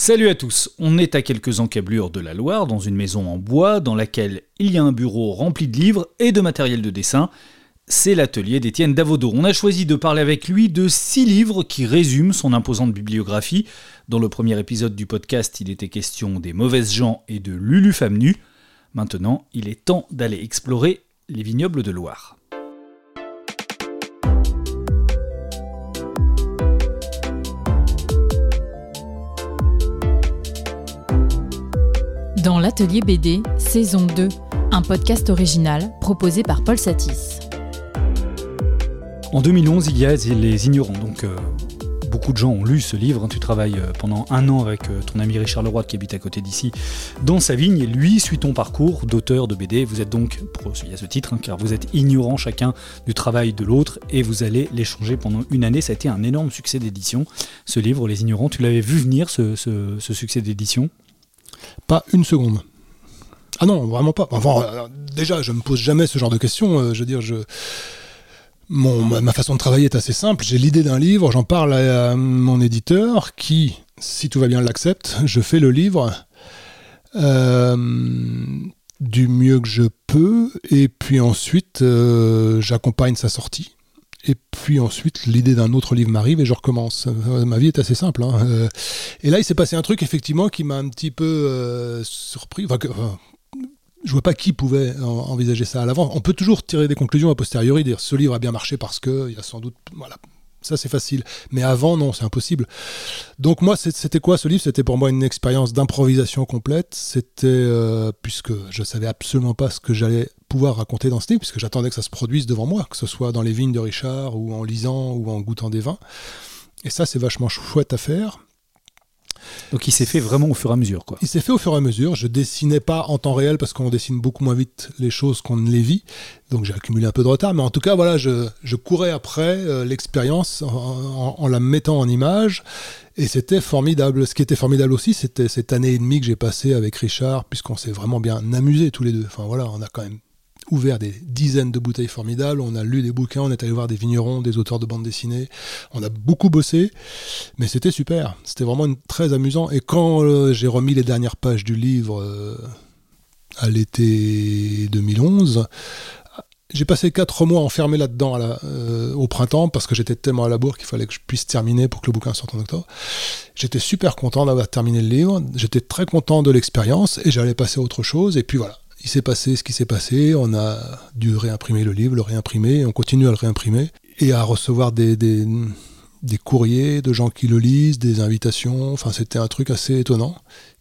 Salut à tous, on est à quelques encablures de la Loire, dans une maison en bois, dans laquelle il y a un bureau rempli de livres et de matériel de dessin. C'est l'atelier d'Étienne Davodo. On a choisi de parler avec lui de six livres qui résument son imposante bibliographie. Dans le premier épisode du podcast, il était question des mauvaises gens et de Lulu Femme Nue. Maintenant, il est temps d'aller explorer les vignobles de Loire. Dans l'atelier BD, saison 2, un podcast original proposé par Paul Satis. En 2011, il y a Les Ignorants. Donc, euh, beaucoup de gens ont lu ce livre. Tu travailles euh, pendant un an avec euh, ton ami Richard Leroy qui habite à côté d'ici dans sa vigne. Lui suit ton parcours d'auteur de BD. Vous êtes donc, il y a ce titre, hein, car vous êtes ignorant chacun du travail de l'autre et vous allez l'échanger pendant une année. Ça a été un énorme succès d'édition. Ce livre, Les Ignorants, tu l'avais vu venir, ce succès d'édition? Pas une seconde. Ah non, vraiment pas. Euh, déjà, je me pose jamais ce genre de questions. Euh, je veux dire, je, mon, ma façon de travailler est assez simple. J'ai l'idée d'un livre, j'en parle à, mon éditeur qui, si tout va bien, l'accepte. Je fais le livre euh, du mieux que je peux, et puis ensuite, j'accompagne sa sortie. Et puis ensuite, l'idée d'un autre livre m'arrive et je recommence. Ma vie est assez simple. Hein. Euh, et là, il s'est passé un truc effectivement qui m'a un petit peu euh, surpris. Enfin, que, je vois pas qui pouvait envisager ça à l'avant. On peut toujours tirer des conclusions a posteriori, dire ce livre a bien marché parce que il y a sans doute voilà, ça, c'est facile. Mais avant, non, c'est impossible. Donc moi, c'était quoi ce livre? C'était pour moi une expérience d'improvisation complète. C'était, euh, puisque je savais absolument pas ce que j'allais pouvoir raconter dans ce livre, puisque j'attendais que ça se produise devant moi, que ce soit dans les vignes de Richard, ou en lisant, ou en goûtant des vins. Et ça, c'est vachement chouette à faire. Donc il s'est fait vraiment au fur et à mesure, quoi. Il s'est fait au fur et à mesure. Je dessinais pas en temps réel parce qu'on dessine beaucoup moins vite les choses qu'on ne les vit. Donc j'ai accumulé un peu de retard, mais en tout cas, voilà, je, courais après euh, l'expérience en, la mettant en image. Et c'était formidable. Ce qui était formidable aussi, c'était cette année et demie que j'ai passée avec Richard, puisqu'on s'est vraiment bien amusé tous les deux. Enfin voilà, on a quand même ouvert des dizaines de bouteilles formidables, on a lu des bouquins, on est allé voir des vignerons, des auteurs de bandes dessinées, on a beaucoup bossé, mais c'était super, c'était vraiment très amusant. Et quand euh, j'ai remis les dernières pages du livre euh, à l'été 2011, j'ai passé quatre mois enfermé là-dedans euh, au printemps parce que j'étais tellement à la bourre qu'il fallait que je puisse terminer pour que le bouquin sorte en octobre. J'étais super content d'avoir terminé le livre, j'étais très content de l'expérience et j'allais passer à autre chose. Et puis voilà, il s'est passé ce qui s'est passé, on a dû réimprimer le livre, le réimprimer, on continue à le réimprimer, et à recevoir des, des, des courriers de gens qui le lisent, des invitations, enfin c'était un truc assez étonnant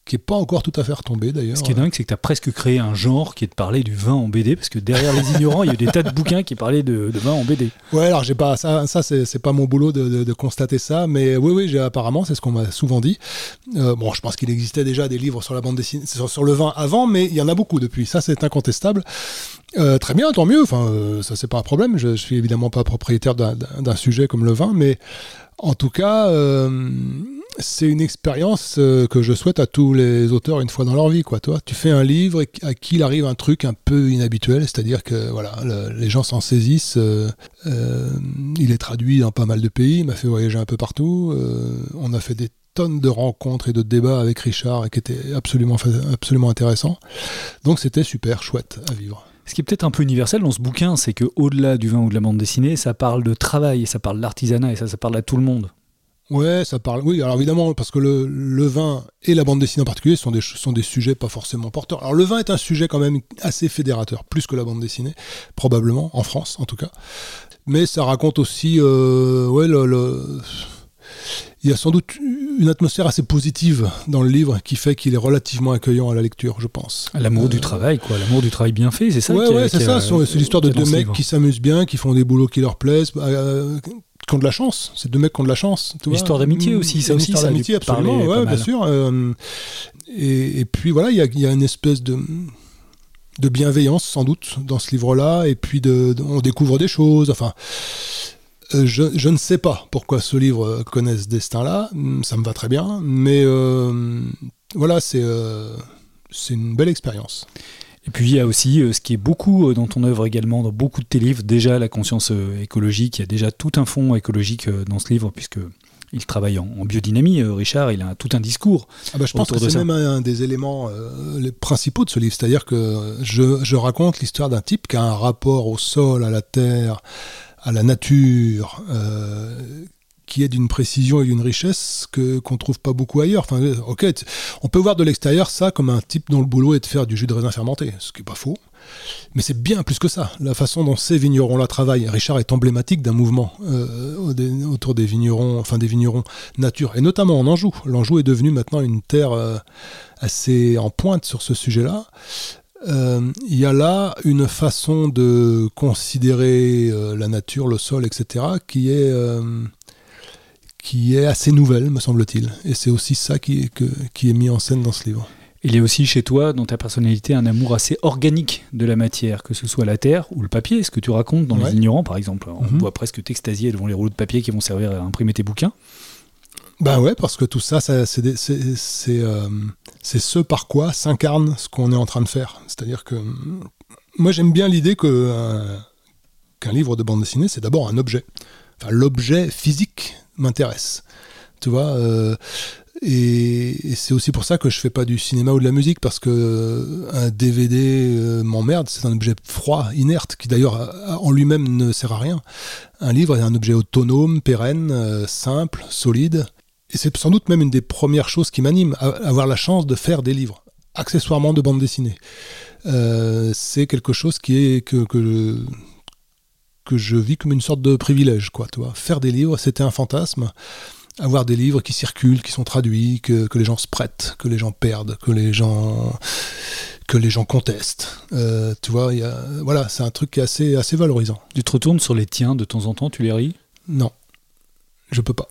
qui n'est pas encore tout à fait retombé d'ailleurs. Ce qui est dingue, c'est que tu as presque créé un genre qui est de parler du vin en BD, parce que derrière les ignorants, il y a eu des tas de bouquins qui parlaient de, vin en BD. Ouais, alors j'ai pas ça, ça c'est pas mon boulot de, constater ça, mais oui, oui, j'ai apparemment, c'est ce qu'on m'a souvent dit. Euh, bon, je pense qu'il existait déjà des livres sur la bande dessinée, sur, le vin avant, mais il y en a beaucoup depuis. Ça, c'est incontestable. Euh, très bien, tant mieux. Enfin, euh, ça c'est pas un problème. Je, je suis évidemment pas propriétaire d'un sujet comme le vin, mais en tout cas c'est une expérience euh, que je souhaite à tous les auteurs une fois dans leur vie. Quoi. Toi, tu fais un livre à qui il arrive un truc un peu inhabituel, c'est-à-dire que voilà, les gens s'en saisissent. Euh, euh, il est traduit dans pas mal de pays, il m'a fait voyager un peu partout. on a fait des tonnes de rencontres et de débats avec Richard qui étaient absolument, absolument intéressants. Donc c'était super chouette à vivre. Ce qui est peut-être un peu universel dans ce bouquin, c'est que au-delà du vin ou de la bande dessinée, ça parle de travail, ça parle d'artisanat et ça, ça parle à tout le monde. Ouais, ça parle. Oui, alors évidemment, parce que le, le, vin et la bande dessinée en particulier sont des, sont des sujets pas forcément porteurs. Alors le vin est un sujet quand même assez fédérateur, plus que la bande dessinée, probablement, en France en tout cas. Mais ça raconte aussi, euh, ouais, le, il y a sans doute une atmosphère assez positive dans le livre qui fait qu'il est relativement accueillant à la lecture, je pense. L'amour du euh, travail, quoi. L'amour du travail bien fait, c'est ça Ouais, ouais, c'est ça. C'est l'histoire de deux mecs qui s'amusent bien, qui font des boulots qui leur plaisent, euh, qui ont de la chance. C'est deux mecs qui ont de la chance. L'histoire d'amitié aussi, ça aussi. L'histoire d'amitié, absolument, ouais, bien sûr. Euh, et, puis voilà, il y a, une espèce de de bienveillance sans doute dans ce livre-là, et puis de, on découvre des choses. Enfin, euh, je, je, ne sais pas pourquoi ce livre connaît ce destin-là. Ça me va très bien, mais euh, voilà, c'est une belle expérience. Et puis il y a aussi euh, ce qui est beaucoup euh, dans ton œuvre également, dans beaucoup de tes livres, déjà la conscience euh, écologique, il y a déjà tout un fond écologique dans ce livre, puisque Il travaille en, biodynamie, Richard, il a tout un discours. Ah bah, je pense que c'est même un, des éléments les principaux de ce livre. C'est-à-dire que je, je raconte l'histoire d'un type qui a un rapport au sol, à la terre, à la nature, qui est d'une précision et d'une richesse que qu'on trouve pas beaucoup ailleurs. Ok, on peut voir de l'extérieur ça comme un type dont le boulot est de faire du jus de raisin fermenté, ce qui est pas faux. Mais c'est bien plus que ça. La façon dont ces vignerons-là travaillent. Richard est emblématique d'un mouvement euh, autour des vignerons, enfin des vignerons nature, et notamment en Anjou. L'Anjou est devenu maintenant une terre euh, assez en pointe sur ce sujet-là. Euh, il y a là une façon de considérer la nature, le sol, etc., qui est qui est assez nouvelle, me semble-t-il. Et c'est aussi ça qui est, qui est mis en scène dans ce livre. Il y a aussi chez toi, dans ta personnalité, un amour assez organique de la matière, que ce soit la terre ou le papier, ce que tu racontes dans Les Ignorants, par exemple? On mhm. voit presque t'extasier devant les rouleaux de papier qui vont servir à imprimer tes bouquins. Ben ouais, parce que tout ça, ça c'est euh, ce par quoi s'incarne ce qu'on est en train de faire. C'est-à-dire que moi j'aime bien l'idée euh, qu'un livre de bande dessinée, c'est d'abord un objet. Enfin, l'objet physique m'intéresse. Tu vois euh, et, c'est aussi pour ça que je fais pas du cinéma ou de la musique parce que euh, un DVD euh, m'emmerde, c'est un objet froid, inerte, qui d'ailleurs en lui-même ne sert à rien. Un livre est un objet autonome, pérenne, simple, solide. Et c'est sans doute même une des premières choses qui m'anime, avoir la chance de faire des livres, accessoirement de bande dessinée. c'est quelque chose qui est que, que, que je vis comme une sorte de privilège, quoi. Tu vois. Faire des livres, c'était un fantasme. Avoir des livres qui circulent, qui sont traduits, que, les gens se prêtent, que les gens perdent, que les gens que les gens contestent. Euh, tu vois, y a, voilà, c'est un truc qui est assez, assez valorisant. Tu te retournes sur les tiens de temps en temps, tu les ris? Non, je peux pas.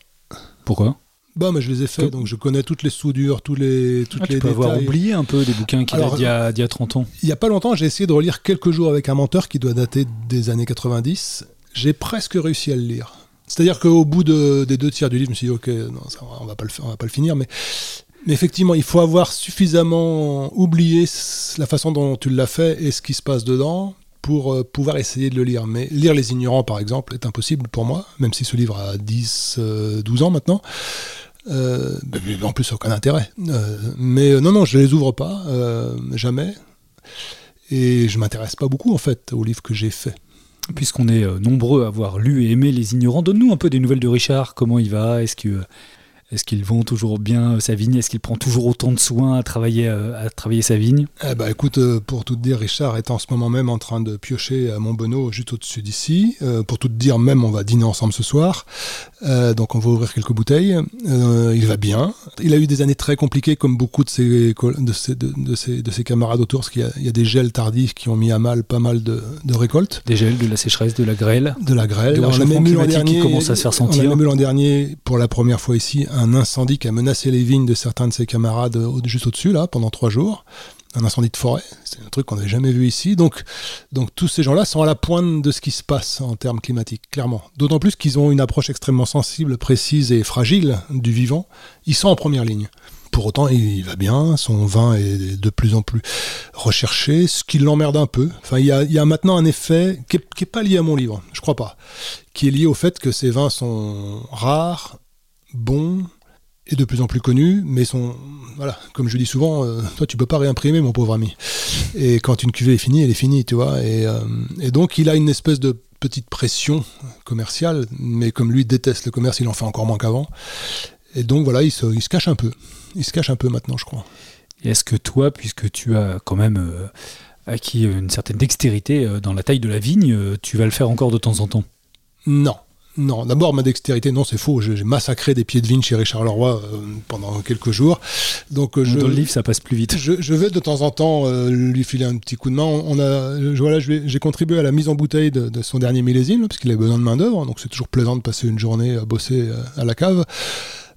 Pourquoi? Bah, mais je les ai faits, donc je connais toutes les soudures, tous les, toutes ah, les tu peux avoir oublié un peu des bouquins qu'il a d'il y, a 30 ans. Il y a pas longtemps, j'ai essayé de relire quelques jours avec un menteur qui doit dater des années 90. J'ai presque réussi à le lire. C'est-à-dire qu'au bout des deux tiers du livre, je me suis dit, ok, non, ça, on on va pas le finir, mais, mais effectivement, il faut avoir suffisamment oublié la façon dont tu l'as fait et ce qui se passe dedans pour euh, pouvoir essayer de le lire. Mais lire Les Ignorants, par exemple, est impossible pour moi, même si ce livre a 10, 12 ans maintenant. Euh, en plus, aucun intérêt. Euh, mais euh, non, non, je les ouvre pas, jamais. Et je m'intéresse pas beaucoup, en fait, aux livres que j'ai faits. Puisqu'on est nombreux à avoir lu et aimé Les Ignorants, donne-nous un peu des nouvelles de Richard. Comment il va? Est-ce que est-ce qu'il vend toujours bien euh, sa vigne? Est-ce qu'il prend toujours autant de soin à travailler, euh, à travailler sa vigne? Eh ben, Écoute, euh, pour tout te dire, Richard est en ce moment même en train de piocher à Montbonneau, juste au-dessus d'ici. pour tout te dire, même, on va dîner ensemble ce soir. donc, on va ouvrir quelques bouteilles. il va bien. Il a eu des années très compliquées, comme beaucoup de ses, de ses, de, ses, de ses camarades autour, parce qu'il y, a des gels tardifs qui ont mis à mal pas mal de, récoltes. Des gels, de la sécheresse, de la grêle De la grêle. on a même l'an dernier, qui commence à se faire sentir. On a même l'an dernier, pour la première fois ici, un incendie qui a menacé les vignes de certains de ses camarades juste au-dessus, là, pendant trois jours. Un incendie de forêt, c'est un truc qu'on n'avait jamais vu ici. Donc, donc tous ces gens-là sont à la pointe de ce qui se passe en termes climatiques, clairement. D'autant plus qu'ils ont une approche extrêmement sensible, précise et fragile du vivant. Ils sont en première ligne. Pour autant, il va bien, son vin est de plus en plus recherché, ce qui l'emmerde un peu. Enfin, il y, a, maintenant un effet qui n'est pas lié à mon livre, je crois pas, qui est lié au fait que ces vins sont rares, bons, et de plus en plus connus, mais sont, voilà, comme je dis souvent, euh, toi tu peux pas réimprimer mon pauvre ami. Et quand une cuvée est finie, elle est finie, tu vois. Et, euh, et, donc il a une espèce de petite pression commerciale, mais comme lui déteste le commerce, il en fait encore moins qu'avant. Et donc voilà, il se, il se, cache un peu. Il se cache un peu maintenant, je crois. Est-ce que toi, puisque tu as quand même euh, acquis une certaine dextérité dans la taille de la vigne, tu vas le faire encore de temps en temps? Non. Non, d'abord ma dextérité, non c'est faux. J'ai massacré des pieds de vigne chez Richard Leroy euh, pendant quelques jours. Donc euh, je, dans le livre ça passe plus vite. Je, vais de temps en temps euh, lui filer un petit coup de main. On a, voilà, j'ai contribué à la mise en bouteille de, son dernier millésime parce qu'il a besoin de main d'œuvre. Donc c'est toujours plaisant de passer une journée à bosser à la cave.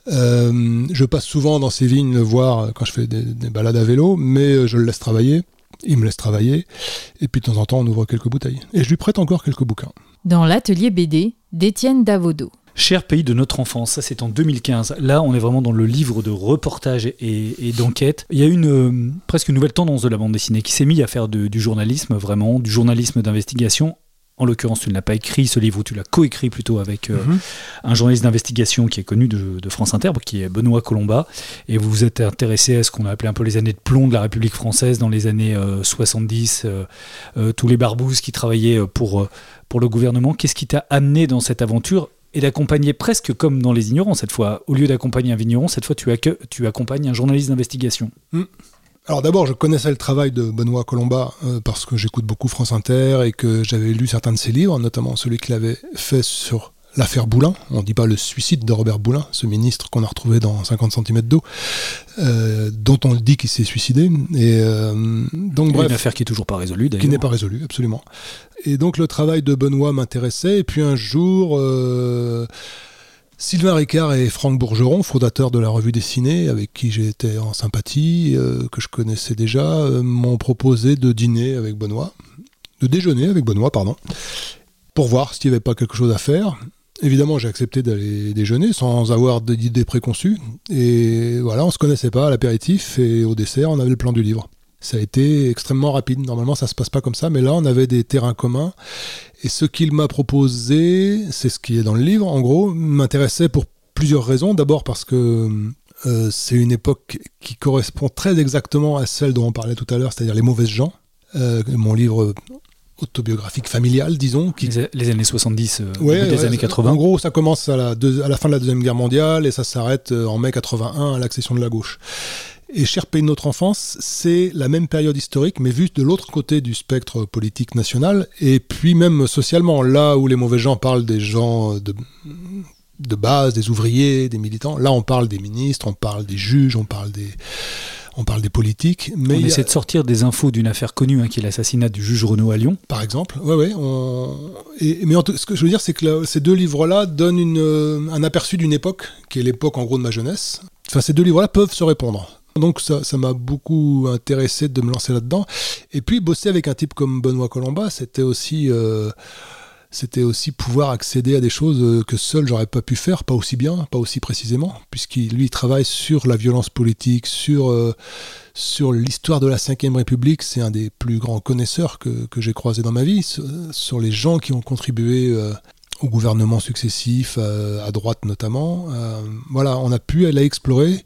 je passe souvent dans ses vignes le voir quand je fais des, des balades à vélo, mais je le laisse travailler. Il me laisse travailler. Et puis de temps en temps, on ouvre quelques bouteilles. Et je lui prête encore quelques bouquins. Dans l'atelier BD d'Étienne Davodo. Cher pays de notre enfance, ça c'est en 2015. Là, on est vraiment dans le livre de reportage et, d'enquête. Il y a une euh, presque une nouvelle tendance de la bande dessinée qui s'est mise à faire du journalisme, vraiment, du journalisme d'investigation En l'occurrence, tu ne l'as pas écrit, ce livre, ou tu l'as coécrit plutôt avec euh, Mhm. un journaliste d'investigation qui est connu de, de France Inter, qui est Benoît Colomba. Et vous vous êtes intéressé à ce qu'on a appelé un peu les années de plomb de la République française dans les années euh, 70, euh, euh, tous les barbouzes qui travaillaient pour, pour le gouvernement. Qu'est-ce qui t'a amené dans cette aventure et d'accompagner presque comme dans Les Ignorants cette fois? Au lieu d'accompagner un vigneron, cette fois tu, accompagnes un journaliste d'investigation. Alors d'abord, je connaissais le travail de Benoît Colomba euh, parce que j'écoute beaucoup France Inter et que j'avais lu certains de ses livres, notamment celui qu'il avait fait sur l'affaire Boulin. On ne dit pas le suicide de Robert Boulin, ce ministre qu'on a retrouvé dans 50 cm d'eau, euh, dont on dit qu'il s'est suicidé. Et euh, donc Une bref, affaire qui est toujours pas résolue d'ailleurs. qui n'est pas résolu, absolument. Et donc le travail de Benoît m'intéressait. Et puis un jour, Sylvain Ricard et Franck Bourgeron, fondateurs de la revue dessinée, avec qui j'étais en sympathie, euh, que je connaissais déjà, euh, m'ont proposé de dîner avec Benoît, de déjeuner avec Benoît, pardon, pour voir s'il n'y avait pas quelque chose à faire. Évidemment, j'ai accepté d'aller déjeuner sans avoir d'idées préconçues. Et voilà, on se connaissait pas à l'apéritif et au dessert, on avait le plan du livre. Ça a été extrêmement rapide. Normalement, ça se passe pas comme ça, mais là, on avait des terrains communs. Et ce qu'il m'a proposé, c'est ce qui est dans le livre, en gros, m'intéressait pour plusieurs raisons. D'abord parce que euh, c'est une époque qui correspond très exactement à celle dont on parlait tout à l'heure, c'est-à-dire les mauvaises gens. Euh, mon livre autobiographique familial, disons, qui Les, les années 70, euh, Ouais, début des ouais, années ça- 80. En gros, ça commence à la, deux- à la fin de la Deuxième Guerre mondiale et ça s'arrête euh, en mai 81 à l'accession de la gauche. Et Cher pays de notre enfance, c'est la même période historique, mais vue de l'autre côté du spectre politique national, et puis même socialement, là où les mauvais gens parlent des gens de, de base, des ouvriers, des militants, là on parle des ministres, on parle des juges, on parle des, on parle des politiques, mais on a- essaie de sortir des infos d'une affaire connue, hein, qui est l'assassinat du juge Renaud à Lyon. par exemple. Ouais, ouais. on- Et, mais en ce que je veux dire, c'est que là, ces deux livres-là donnent une, un aperçu d'une époque, qui est l'époque en gros de ma jeunesse. Enfin, ces deux livres-là peuvent se répondre. Donc ça m'a beaucoup intéressé de me lancer là-dedans. Et puis bosser avec un type comme Benoît Colomba, c'était aussi, euh, aussi pouvoir accéder à des choses euh, que seul j'aurais pas pu faire, pas aussi bien, pas aussi précisément, puisqu'il lui il travaille sur la violence politique, sur euh, sur l'histoire de la Ve République, c'est un des plus grands connaisseurs que, que j'ai croisé dans ma vie, sur, les gens qui ont contribué euh, au gouvernement successif, euh, à droite notamment. Voilà, on a pu aller explorer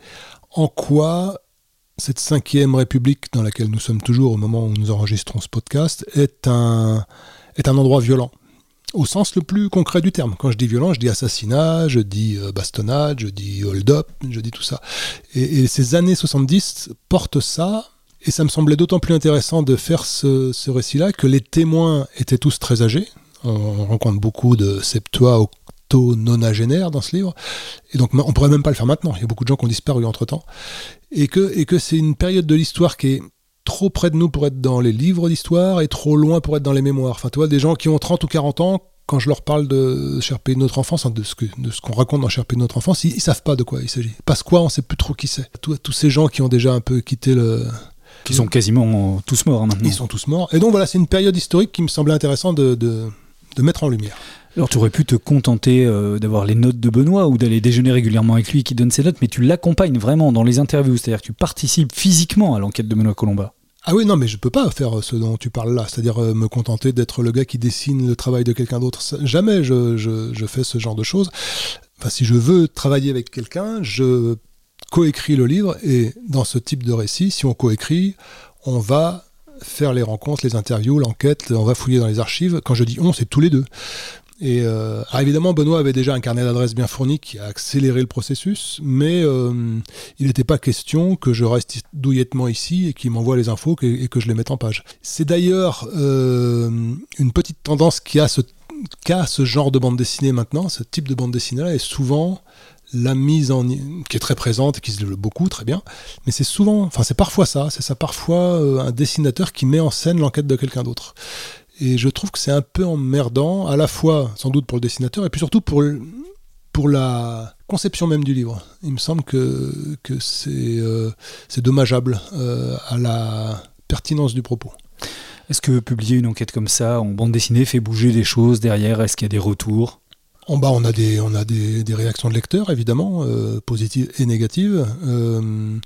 en quoi cette Ve République, dans laquelle nous sommes toujours au moment où nous enregistrons ce podcast, est un, est un endroit violent? Au sens le plus concret du terme. Quand je dis violent, je dis assassinat, je dis euh, bastonnade, je dis hold-up, je dis tout ça. Et, ces années 70 portent ça, et ça me semblait d'autant plus intéressant de faire ce, ce récit-là que les témoins étaient tous très âgés. On, on rencontre beaucoup de septua, octo, nonagénaires dans ce livre, et donc on pourrait même pas le faire maintenant. Il y a beaucoup de gens qui ont disparu entre-temps. Et que, et que c'est une période de l'histoire qui est trop près de nous pour être dans les livres d'histoire et trop loin pour être dans les mémoires. Enfin, tu vois, des gens qui ont 30 ou 40 ans, quand je leur parle de Cher pays de notre enfance, hein, de ce que- de ce qu'on raconte dans Cher pays de notre enfance, ils, ils savent pas de quoi il s'agit. Parce quoi, on sait plus trop qui c'est. Tous, tous ces gens qui ont déjà un peu quitté le, qui sont quasiment tous morts hein, maintenant. ils sont tous morts. Et donc voilà, c'est une période historique qui me semblait intéressant de, de, de mettre en lumière. Alors tu aurais pu te contenter euh, d'avoir les notes de Benoît ou d'aller déjeuner régulièrement avec lui qui donne ses notes, mais tu l'accompagnes vraiment dans les interviews, c'est-à-dire que tu participes physiquement à l'enquête de Benoît Colomba. Ah oui, non, mais je peux pas faire ce dont tu parles là, c'est-à-dire euh, me contenter d'être le gars qui dessine le travail de quelqu'un d'autre. Jamais je, je, je fais ce genre de choses. Enfin, si je veux travailler avec quelqu'un, je coécris le livre et dans ce type de récit, si on coécrit, on va faire les rencontres, les interviews, l'enquête, on va fouiller dans les archives. Quand je dis on, c'est tous les deux. Et euh, évidemment, Benoît avait déjà un carnet d'adresses bien fourni qui a accéléré le processus, mais euh, il n'était pas question que je reste douillettement ici et qu'il m'envoie les infos et que je les mette en page. C'est d'ailleurs euh, une petite tendance qui a ce, qu'a ce genre de bande dessinée maintenant, ce type de bande dessinée-là est souvent la mise en qui est très présente et qui se développe beaucoup très bien mais c'est souvent enfin c'est parfois ça c'est ça parfois euh, un dessinateur qui met en scène l'enquête de quelqu'un d'autre et je trouve que c'est un peu emmerdant, à la fois sans doute pour le dessinateur, et puis surtout pour, le- pour la conception même du livre. Il me semble que, que c'est euh, dommageable euh, à la pertinence du propos. Est-ce que publier une enquête comme ça en bande dessinée fait bouger des choses derrière? Est-ce qu'il y a des retours? En bas, on a des, on a des, des réactions de lecteurs, évidemment, euh, positives et négatives. Euh,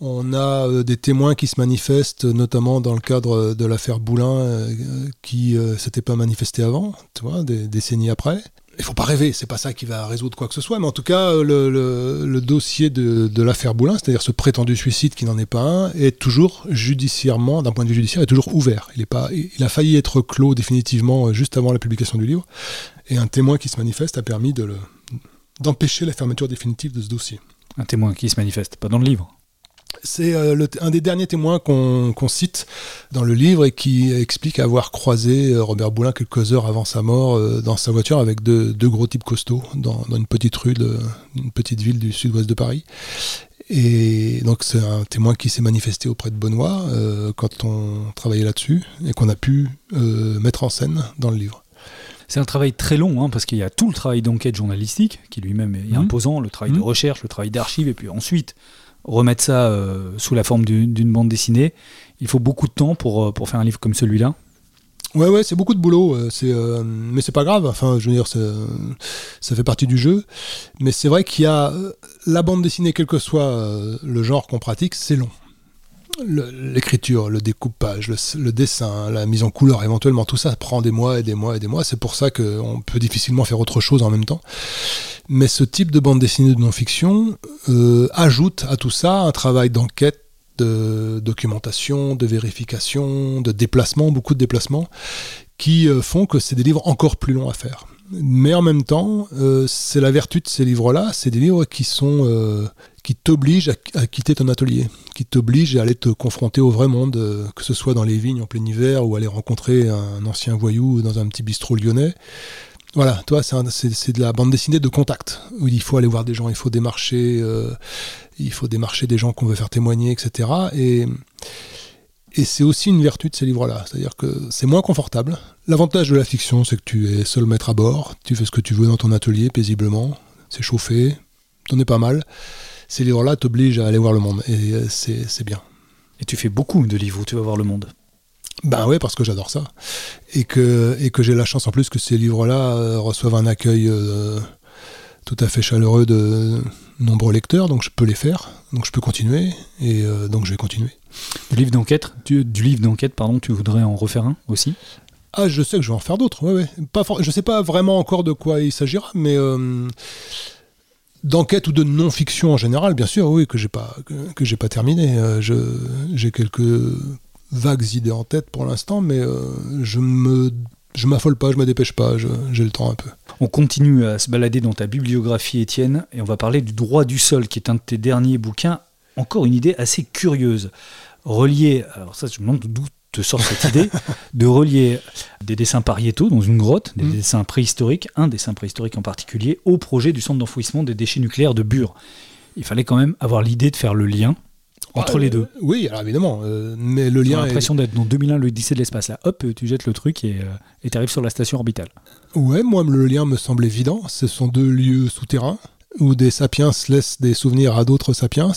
On a euh, des témoins qui se manifestent, notamment dans le cadre de l'affaire Boulin, euh, qui ne s'était pas manifesté avant, tu vois, des décennies après il faut pas rêver, c'est pas ça qui va résoudre quoi que ce soit, mais en tout cas, le, dossier de, l'affaire Boulin, c'est-à-dire ce prétendu suicide qui n'en est pas un, est toujours judiciairement, d'un point de vue judiciaire, est toujours ouvert. Il, est pas, il a failli être clos définitivement juste avant la publication du livre, et un témoin qui se manifeste a permis de d'empêcher la fermeture définitive de ce dossier. Un témoin qui se manifeste, pas dans le livre c'est euh, un des derniers témoins qu'on cite dans le livre et qui explique avoir croisé euh, Robert Boulin quelques heures avant sa mort euh, dans sa voiture avec deux, gros types costauds dans, une petite rue d'une petite ville du sud-ouest de Paris. Et donc c'est un témoin qui s'est manifesté auprès de Benoît quand on travaillait là-dessus et qu'on a pu mettre en scène dans le livre. C'est un travail très long, hein, parce qu'il y a tout le travail d'enquête journalistique, qui lui-même est mmh. imposant, le travail de mmh. recherche, le travail d'archives, et puis ensuite remettre ça euh, sous la forme d'une bande dessinée. Il faut beaucoup de temps pour, euh, pour faire un livre comme celui-là. Ouais, ouais, c'est beaucoup de boulot, euh, c'est, mais c'est pas grave. Enfin, je veux dire, ça fait partie du jeu. Mais c'est vrai qu'il y a la bande dessinée, quel que soit le genre qu'on pratique, c'est long l'écriture, le découpage, le, dessin, la mise en couleur, éventuellement, tout ça prend des mois et des mois et des mois. C'est pour ça qu'on peut difficilement faire autre chose en même temps. Mais ce type de bande dessinée de non-fiction euh, ajoute à tout ça un travail d'enquête, de documentation, de vérification, de déplacement, beaucoup de déplacements, qui euh, font que c'est des livres encore plus longs à faire mais en même temps, euh, c'est la vertu de ces livres-là, c'est des livres qui sont euh, qui t'obligent à, quitter ton atelier, qui t'obligent à aller te confronter au vrai monde, euh, que ce soit dans les vignes en plein hiver ou aller rencontrer un ancien voyou dans un petit bistrot lyonnais. Voilà, toi, c'est de la bande dessinée de contact, où il faut aller voir des gens, il faut démarcher, il faut démarcher des gens qu'on veut faire témoigner, etc. Et et c'est aussi une vertu de ces livres-là, c'est-à-dire que c'est moins confortable. L'avantage de la fiction, c'est que tu es seul maître à bord, tu fais ce que tu veux dans ton atelier paisiblement, c'est chauffé, t'en es pas mal. Ces livres-là t'obligent à aller voir le monde, et euh, c'est bien. Et tu fais beaucoup de livres où tu vas voir le monde ben ouais, parce que j'adore ça. Et que, et que j'ai la chance en plus que ces livres-là euh, reçoivent un accueil euh, tout à fait chaleureux de nombreux lecteurs, donc je peux les faire, donc je peux continuer, et donc je vais continuer. Du livre d'enquête, du, livre d'enquête, pardon, tu voudrais en refaire un aussi? Ah, je sais que je vais en faire d'autres. Ouais, ouais. Pas je sais pas vraiment encore de quoi il s'agira, mais euh, d'enquête ou de non-fiction en général, bien sûr, oui, que j'ai pas que, j'ai pas terminé. Euh, j'ai quelques vagues idées en tête pour l'instant, mais euh, je me je m'affole pas, je me dépêche pas, j'ai le temps un peu. On continue à se balader dans ta bibliographie, Étienne, et on va parler du droit du sol, qui est un de tes derniers bouquins encore une idée assez curieuse. Relier, alors ça je me demande d'où te sort cette idée, de relier des dessins pariétaux dans une grotte, des mm. dessins préhistoriques, un dessin préhistorique en particulier, au projet du centre d'enfouissement des déchets nucléaires de Bure. Il fallait quand même avoir l'idée de faire le lien entre ah, les deux. Euh, oui, alors évidemment, euh, mais le lien. J'ai l'impression d'être dans 2001, le lycée de l'espace. Là, hop, tu jettes le truc et euh, tu arrives sur la station orbitale. Ouais, moi, le lien me semble évident. Ce sont deux lieux souterrains où des sapiens laissent des souvenirs à d'autres sapiens.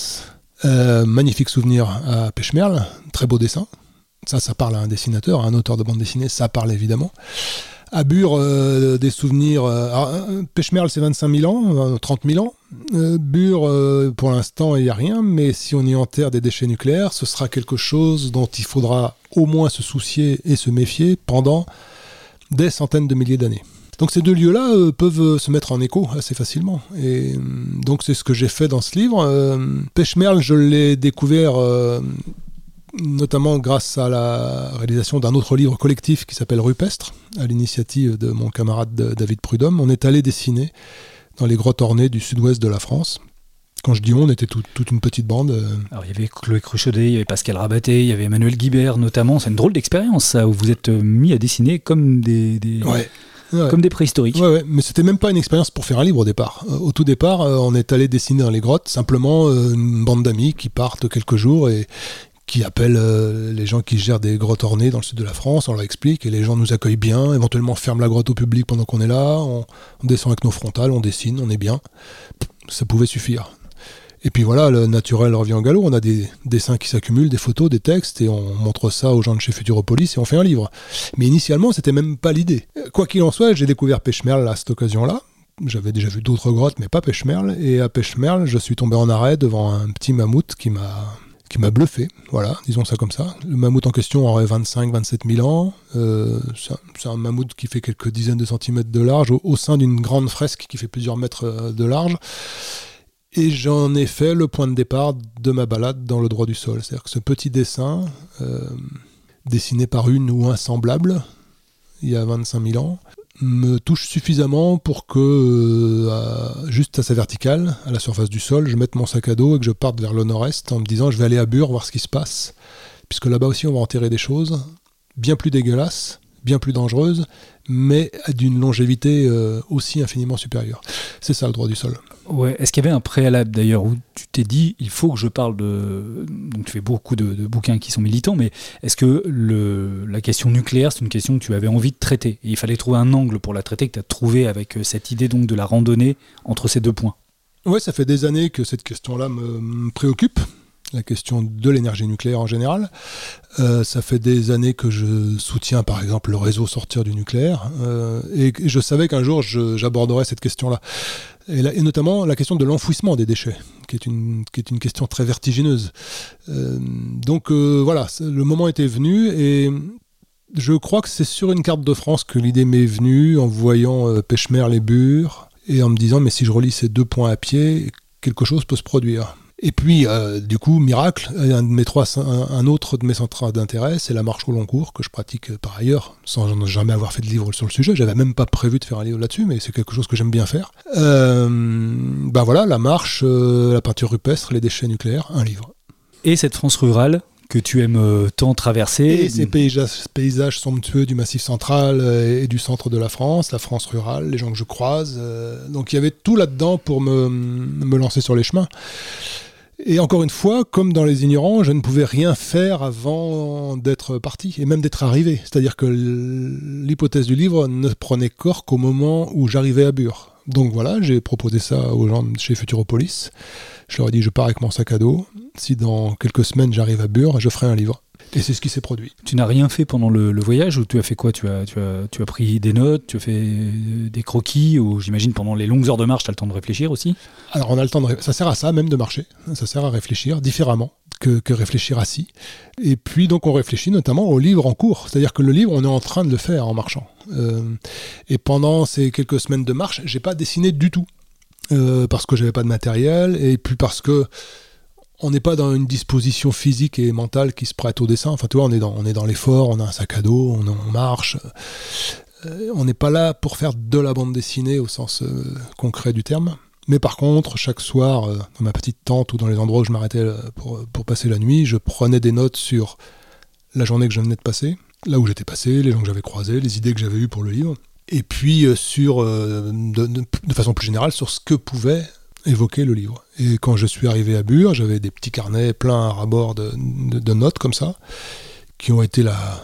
Euh, magnifique souvenir à Pêche-Merle, très beau dessin. Ça, ça parle à un dessinateur, à un auteur de bande dessinée, ça parle évidemment. À Bure, euh, des souvenirs. Euh, Pêche-Merle, c'est 25 000 ans, 30 000 ans. Bure, pour l'instant, il n'y a rien, mais si on y enterre des déchets nucléaires, ce sera quelque chose dont il faudra au moins se soucier et se méfier pendant des centaines de milliers d'années. Donc ces deux lieux-là euh, peuvent euh, se mettre en écho assez facilement. Et euh, donc c'est ce que j'ai fait dans ce livre. Pêche-merle, je l'ai découvert notamment grâce à la réalisation d'un autre livre collectif qui s'appelle Rupestre, à l'initiative de mon camarade David Prudhomme. On est allé dessiner dans les grottes ornées du sud-ouest de la France. Quand je dis on, on était toute une petite bande. Alors il y avait Chloé Cruchaudet, il y avait Pascal Rabaté, il y avait Emmanuel Guibert notamment. C'est une drôle d'expérience ça, où vous êtes mis à dessiner comme des... des comme des préhistoriques. Ouais, mais c'était même pas une expérience pour faire un livre au départ. Euh, au tout départ, euh, on est allé dessiner dans les grottes, simplement euh, une bande d'amis qui partent quelques jours et qui appellent les gens qui gèrent des grottes ornées dans le sud de la France, on leur explique et les gens nous accueillent bien, éventuellement ferment la grotte au public pendant qu'on est là, on descend avec nos frontales, on dessine, on est bien. Ça pouvait suffire. Et puis voilà, le naturel revient en galop. On a des dessins qui s'accumulent, des photos, des textes, et on montre ça aux gens de chez Futuropolis et on fait un livre. Mais initialement, c'était même pas l'idée. Quoi qu'il en soit, j'ai découvert Pêche-Merle à cette occasion-là. J'avais déjà vu d'autres grottes, mais pas Pêche-Merle. Et à Pêche-Merle, je suis tombé en arrêt devant un petit mammouth qui m'a qui m'a bluffé, voilà, disons ça comme ça. Le mammouth en question aurait 25-27 000 ans. Euh, c'est un, mammouth qui fait quelques dizaines de centimètres de large au, sein d'une grande fresque qui fait plusieurs mètres euh, de large. Et j'en ai fait le point de départ de ma balade dans le droit du sol. C'est-à-dire que ce petit dessin, euh, dessiné par une ou un semblable, il y a 25 000 ans, me touche suffisamment pour que, euh, juste à sa verticale, à la surface du sol, je mette mon sac à dos et que je parte vers le nord-est en me disant je vais aller à Bure voir ce qui se passe, puisque là-bas aussi on va enterrer des choses bien plus dégueulasses, bien plus dangereuses, mais d'une longévité euh, aussi infiniment supérieure. C'est ça le droit du sol. Ouais. Est-ce qu'il y avait un préalable d'ailleurs où tu t'es dit il faut que je parle de. Donc tu fais beaucoup de, bouquins qui sont militants, mais est-ce que la question nucléaire, c'est une question que tu avais envie de traiter? Et il fallait trouver un angle pour la traiter que tu as trouvé avec euh, cette idée donc de la randonnée entre ces deux points Oui, ça fait des années que cette question-là me préoccupe la question de l'énergie nucléaire en général. Euh, ça fait des années que je soutiens par exemple le réseau sortir du nucléaire euh, et je savais qu'un jour j'aborderais cette question-là. Et, notamment la question de l'enfouissement des déchets, qui est une, qui est une question très vertigineuse. Euh, donc voilà, le moment était venu et je crois que c'est sur une carte de France que l'idée m'est venue en voyant Pêchemer les Bures et en me disant mais si je relis ces deux points à pied, quelque chose peut se produire. Et puis, euh, du coup, miracle, un, de mes trois, un, autre de mes centres d'intérêt, c'est la marche au long cours, que je pratique euh, par ailleurs, sans jamais avoir fait de livre sur le sujet. J'avais même pas prévu de faire un livre là-dessus, mais c'est quelque chose que j'aime bien faire. Euh, ben voilà, la marche, la peinture rupestre, les déchets nucléaires, un livre. Et cette France rurale que tu aimes tant traverser. Et ces paysages, paysages somptueux du Massif central et du centre de la France, la France rurale, les gens que je croise. donc il y avait tout là-dedans pour me, me lancer sur les chemins. Et encore une fois, comme dans Les Ignorants, je ne pouvais rien faire avant d'être parti, et même d'être arrivé. C'est-à-dire que l'hypothèse du livre ne prenait corps qu'au moment où j'arrivais à Bure. Donc voilà, j'ai proposé ça aux gens de chez Futuropolis. Je leur ai dit, je pars avec mon sac à dos. Si dans quelques semaines j'arrive à Bure, je ferai un livre. Et c'est ce qui s'est produit. Tu n'as rien fait pendant le, voyage ou tu as fait quoi? Tu as, tu, as, tu as pris des notes, tu as fait des croquis ou j'imagine pendant les longues heures de marche, tu as le temps de réfléchir aussi? Alors on a le temps de ça sert à ça même de marcher, ça sert à réfléchir différemment que, que, réfléchir assis. Et puis donc on réfléchit notamment au livre en cours, c'est-à-dire que le livre on est en train de le faire en marchant. Euh, et pendant ces quelques semaines de marche, j'ai pas dessiné du tout. Euh, parce que j'avais pas de matériel et puis parce que on n'est pas dans une disposition physique et mentale qui se prête au dessin. Enfin, tu vois, on est dans, l'effort, on a un sac à dos, on, marche. Euh, on n'est pas là pour faire de la bande dessinée au sens euh, concret du terme. Mais par contre, chaque soir, euh, dans ma petite tente ou dans les endroits où je m'arrêtais pour, passer la nuit, je prenais des notes sur la journée que je venais de passer, là où j'étais passé, les gens que j'avais croisés, les idées que j'avais eues pour le livre. Et puis, sur, de façon plus générale, sur ce que pouvait évoquer le livre. Et quand je suis arrivé à Bure, j'avais des petits carnets pleins à bord de, notes comme ça, qui ont été la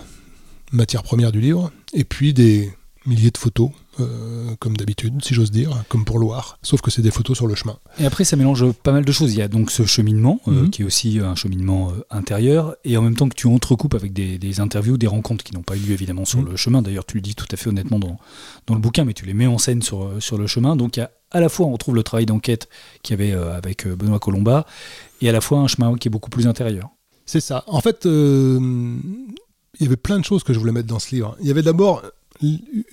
matière première du livre, et puis des milliers de photos, euh, comme d'habitude, si j'ose dire, comme pour Loire, sauf que c'est des photos sur le chemin. Et après, ça mélange pas mal de choses. Il y a donc ce cheminement, euh, mhm. qui est aussi un cheminement euh, intérieur, et en même temps que tu entrecoupes avec des, interviews, des rencontres qui n'ont pas eu lieu évidemment sur mhm. le chemin. D'ailleurs, tu le dis tout à fait honnêtement dans, dans le bouquin, mais tu les mets en scène sur, sur le chemin. Donc il y a à la fois on retrouve le travail d'enquête qu'il y avait euh, avec euh, Benoît Colomba, et à la fois un chemin qui est beaucoup plus intérieur. C'est ça. En fait, euh, il y avait plein de choses que je voulais mettre dans ce livre. Il y avait d'abord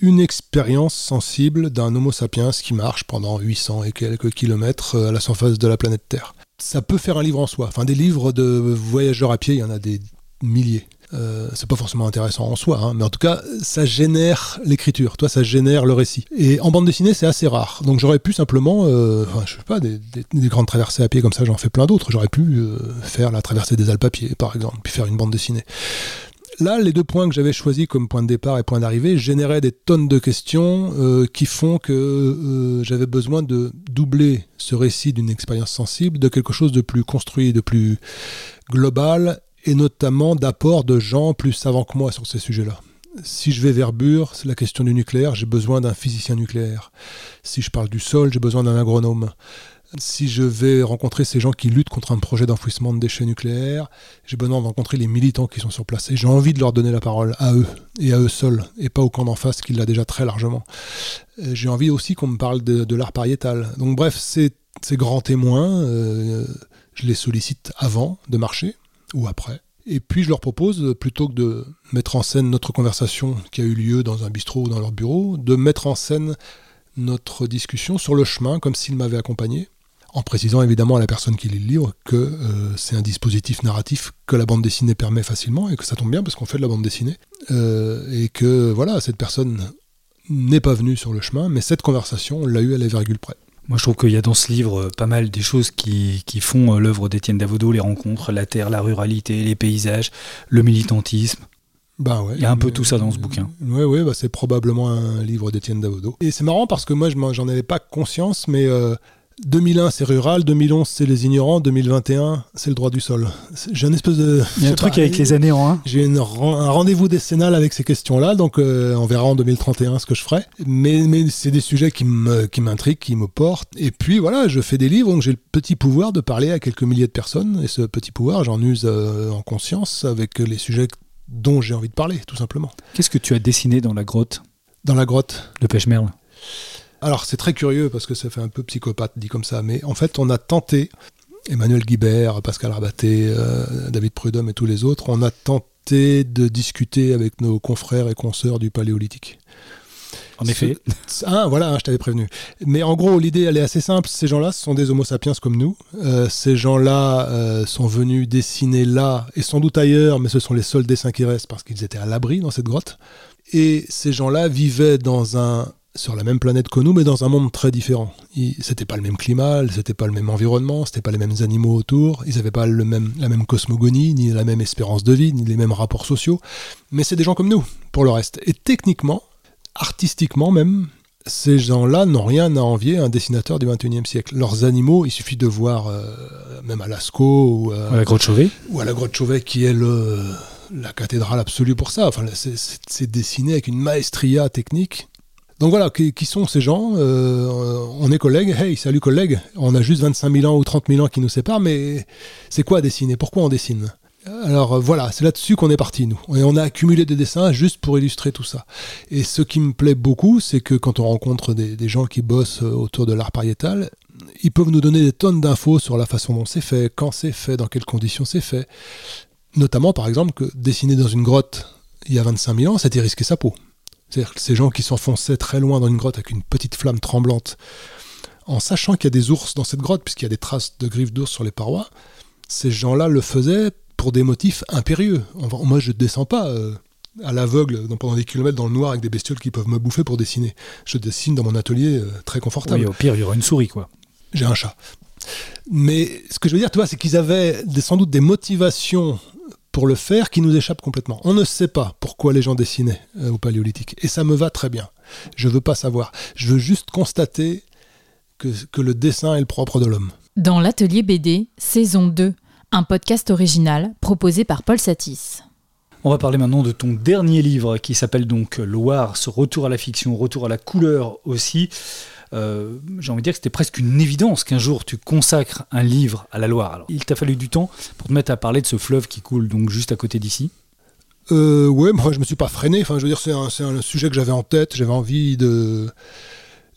une expérience sensible d'un Homo sapiens qui marche pendant 800 et quelques kilomètres à la surface de la planète Terre. Ça peut faire un livre en soi. Enfin, des livres de voyageurs à pied, il y en a des milliers. Euh, c'est pas forcément intéressant en soi, hein, mais en tout cas, ça génère l'écriture, toi, ça génère le récit. Et en bande dessinée, c'est assez rare. Donc j'aurais pu simplement, euh, je sais pas, des, grandes traversées à pied comme ça, j'en fais plein d'autres. J'aurais pu euh, faire la traversée des Alpes à pied, par exemple, puis faire une bande dessinée. Là, les deux points que j'avais choisis comme point de départ et point d'arrivée généraient des tonnes de questions qui font que j'avais besoin de doubler ce récit d'une expérience sensible de quelque chose de plus construit, de plus global et notamment d'apport de gens plus savants que moi sur ces sujets-là. Si je vais vers Bure, c'est la question du nucléaire, j'ai besoin d'un physicien nucléaire. Si je parle du sol, j'ai besoin d'un agronome. Si je vais rencontrer ces gens qui luttent contre un projet d'enfouissement de déchets nucléaires, j'ai besoin de rencontrer les militants qui sont sur place. Et j'ai envie de leur donner la parole à eux et à eux seuls, et pas au camp d'en face qui l'a déjà très largement. J'ai envie aussi qu'on me parle de, l'art pariétal. Donc bref, ces, ces grands témoins, euh, je les sollicite avant de marcher ou après. Et puis je leur propose, plutôt que de mettre en scène notre conversation qui a eu lieu dans un bistrot ou dans leur bureau, de mettre en scène notre discussion sur le chemin, comme s'ils m'avaient accompagné, en précisant évidemment à la personne qui lit le livre que euh, c'est un dispositif narratif que la bande dessinée permet facilement, et que ça tombe bien parce qu'on fait de la bande dessinée, euh, et que voilà, cette personne n'est pas venue sur le chemin, mais cette conversation, on l'a eue à la virgule près. Moi, je trouve qu'il y a dans ce livre euh, pas mal des choses qui, qui font l'œuvre d'Étienne Davodo, les rencontres, la terre, la ruralité, les paysages, le militantisme. Bah ouais, Il y a un peu tout ça dans ce bouquin. Oui, oui, bah c'est probablement un livre d'Étienne Davodo. Et c'est marrant parce que moi, je j'en avais pas conscience, mais euh, 2001, c'est rural, 2011, c'est les ignorants, 2021, c'est le droit du sol. J'ai un espèce de... Il y a un truc pas, avec les années en un. J'ai un rendez-vous décennal avec ces questions-là, donc euh, on verra en 2031 ce que je ferai. Mais, mais c'est des sujets qui m'intriguent, qui me portent. Et puis voilà, je fais des livres, donc j'ai le petit pouvoir de parler à quelques milliers de personnes. Et ce petit pouvoir, j'en use euh, en conscience avec les sujets dont j'ai envie de parler, tout simplement. Qu'est-ce que tu as dessiné dans la grotte? Dans la grotte, de Pêche-Merle Alors c'est très curieux parce que ça fait un peu psychopathe dit comme ça, mais en fait on a tenté, Emmanuel Guibert, Pascal Rabaté, euh, David Prudhomme et tous les autres, on a tenté de discuter avec nos confrères et consoeurs du Paléolithique. En effet. Ah voilà, hein, je t'avais prévenu. Mais en gros l'idée elle est assez simple, ces gens-là ce sont des homo sapiens comme nous, Euh, ces gens-là euh, sont venus dessiner là et sans doute ailleurs, mais ce sont les seuls dessins qui restent parce qu'ils étaient à l'abri dans cette grotte. Et ces gens-là vivaient dans un sur la même planète que nous, mais dans un monde très différent. C'était pas le même climat, c'était pas le même environnement, c'était pas les mêmes animaux autour, ils avaient pas le même, la même cosmogonie, ni la même espérance de vie, ni les mêmes rapports sociaux. Mais c'est des gens comme nous, pour le reste. Et techniquement, artistiquement même, ces gens-là n'ont rien à envier à un dessinateur du 21e siècle. Leurs animaux, il suffit de voir, euh, même à Lascaux ou, euh, À la grotte Chauvet. ou à la grotte Chauvet, qui est le, la cathédrale absolue pour ça. Enfin, c'est dessiné avec une maestria technique. Donc voilà, qui, sont ces gens? Euh, On est collègues. Hey, salut collègues. On a juste 25 000 ans ou 30 000 ans qui nous séparent, mais c'est quoi dessiner? Pourquoi on dessine? Alors euh, voilà, c'est là-dessus qu'on est parti, nous. Et on a accumulé des dessins juste pour illustrer tout ça. Et ce qui me plaît beaucoup, c'est que quand on rencontre des, des gens qui bossent euh, autour de l'art pariétal, ils peuvent nous donner des tonnes d'infos sur la façon dont c'est fait, quand c'est fait, dans quelles conditions c'est fait. Notamment, par exemple, que dessiner dans une grotte il y a 25 000 ans, c'était risquer sa peau. C'est-à-dire que ces gens qui s'enfonçaient très loin dans une grotte avec une petite flamme tremblante, en sachant qu'il y a des ours dans cette grotte, puisqu'il y a des traces de griffes d'ours sur les parois, ces gens-là le faisaient pour des motifs impérieux. Enfin, moi, je ne descends pas euh, à l'aveugle pendant des kilomètres dans le noir avec des bestioles qui peuvent me bouffer pour dessiner. Je dessine dans mon atelier euh, très confortable. Oui, au pire, il y aura une souris, quoi. J'ai un chat. Mais ce que je veux dire, tu vois, c'est qu'ils avaient des- sans doute des motivations pour le faire qui nous échappent complètement. On ne sait pas pourquoi les gens dessinaient euh, au paléolithique. Et ça me va très bien. Je veux pas savoir. Je veux juste constater que, que le dessin est le propre de l'homme. Dans l'atelier BD, saison 2, un podcast original proposé par Paul Satis. On va parler maintenant de ton dernier livre qui s'appelle donc Loire, ce retour à la fiction, retour à la couleur aussi. Euh, J'ai envie de dire que c'était presque une évidence qu'un jour tu consacres un livre à la Loire. Alors, il t'a fallu du temps pour te mettre à parler de ce fleuve qui coule donc juste à côté d'ici? Euh, ouais, moi je me suis pas freiné. Enfin, je veux dire, c'est un, sujet que j'avais en tête. J'avais envie de,